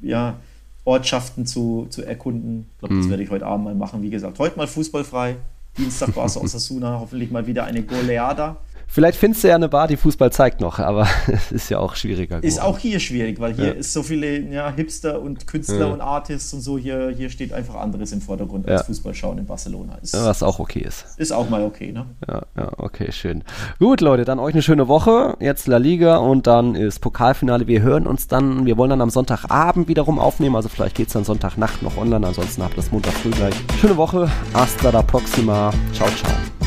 ja, Ortschaften zu, zu erkunden. Ich glaube, das mhm. werde ich heute Abend mal machen. Wie gesagt, heute mal fußballfrei, Dienstag war es Osasuna hoffentlich mal wieder eine Goleada. Vielleicht findest du ja eine Bar, die Fußball zeigt noch, aber es ist ja auch schwieriger. Geworden. Ist auch hier schwierig, weil hier ja. ist so viele ja, Hipster und Künstler ja. und Artists und so. Hier, hier steht einfach anderes im Vordergrund als Fußball schauen in Barcelona. Ist, Was auch okay ist. Ist auch mal okay, ne? Ja, ja, okay, schön. Gut, Leute, dann euch eine schöne Woche. Jetzt La Liga und dann ist Pokalfinale. Wir hören uns dann, wir wollen dann am Sonntagabend wiederum aufnehmen. Also vielleicht geht es dann Sonntagnacht noch online. Ansonsten habt ihr das Montag früh gleich. Schöne Woche. Hasta la próxima. Ciao, ciao.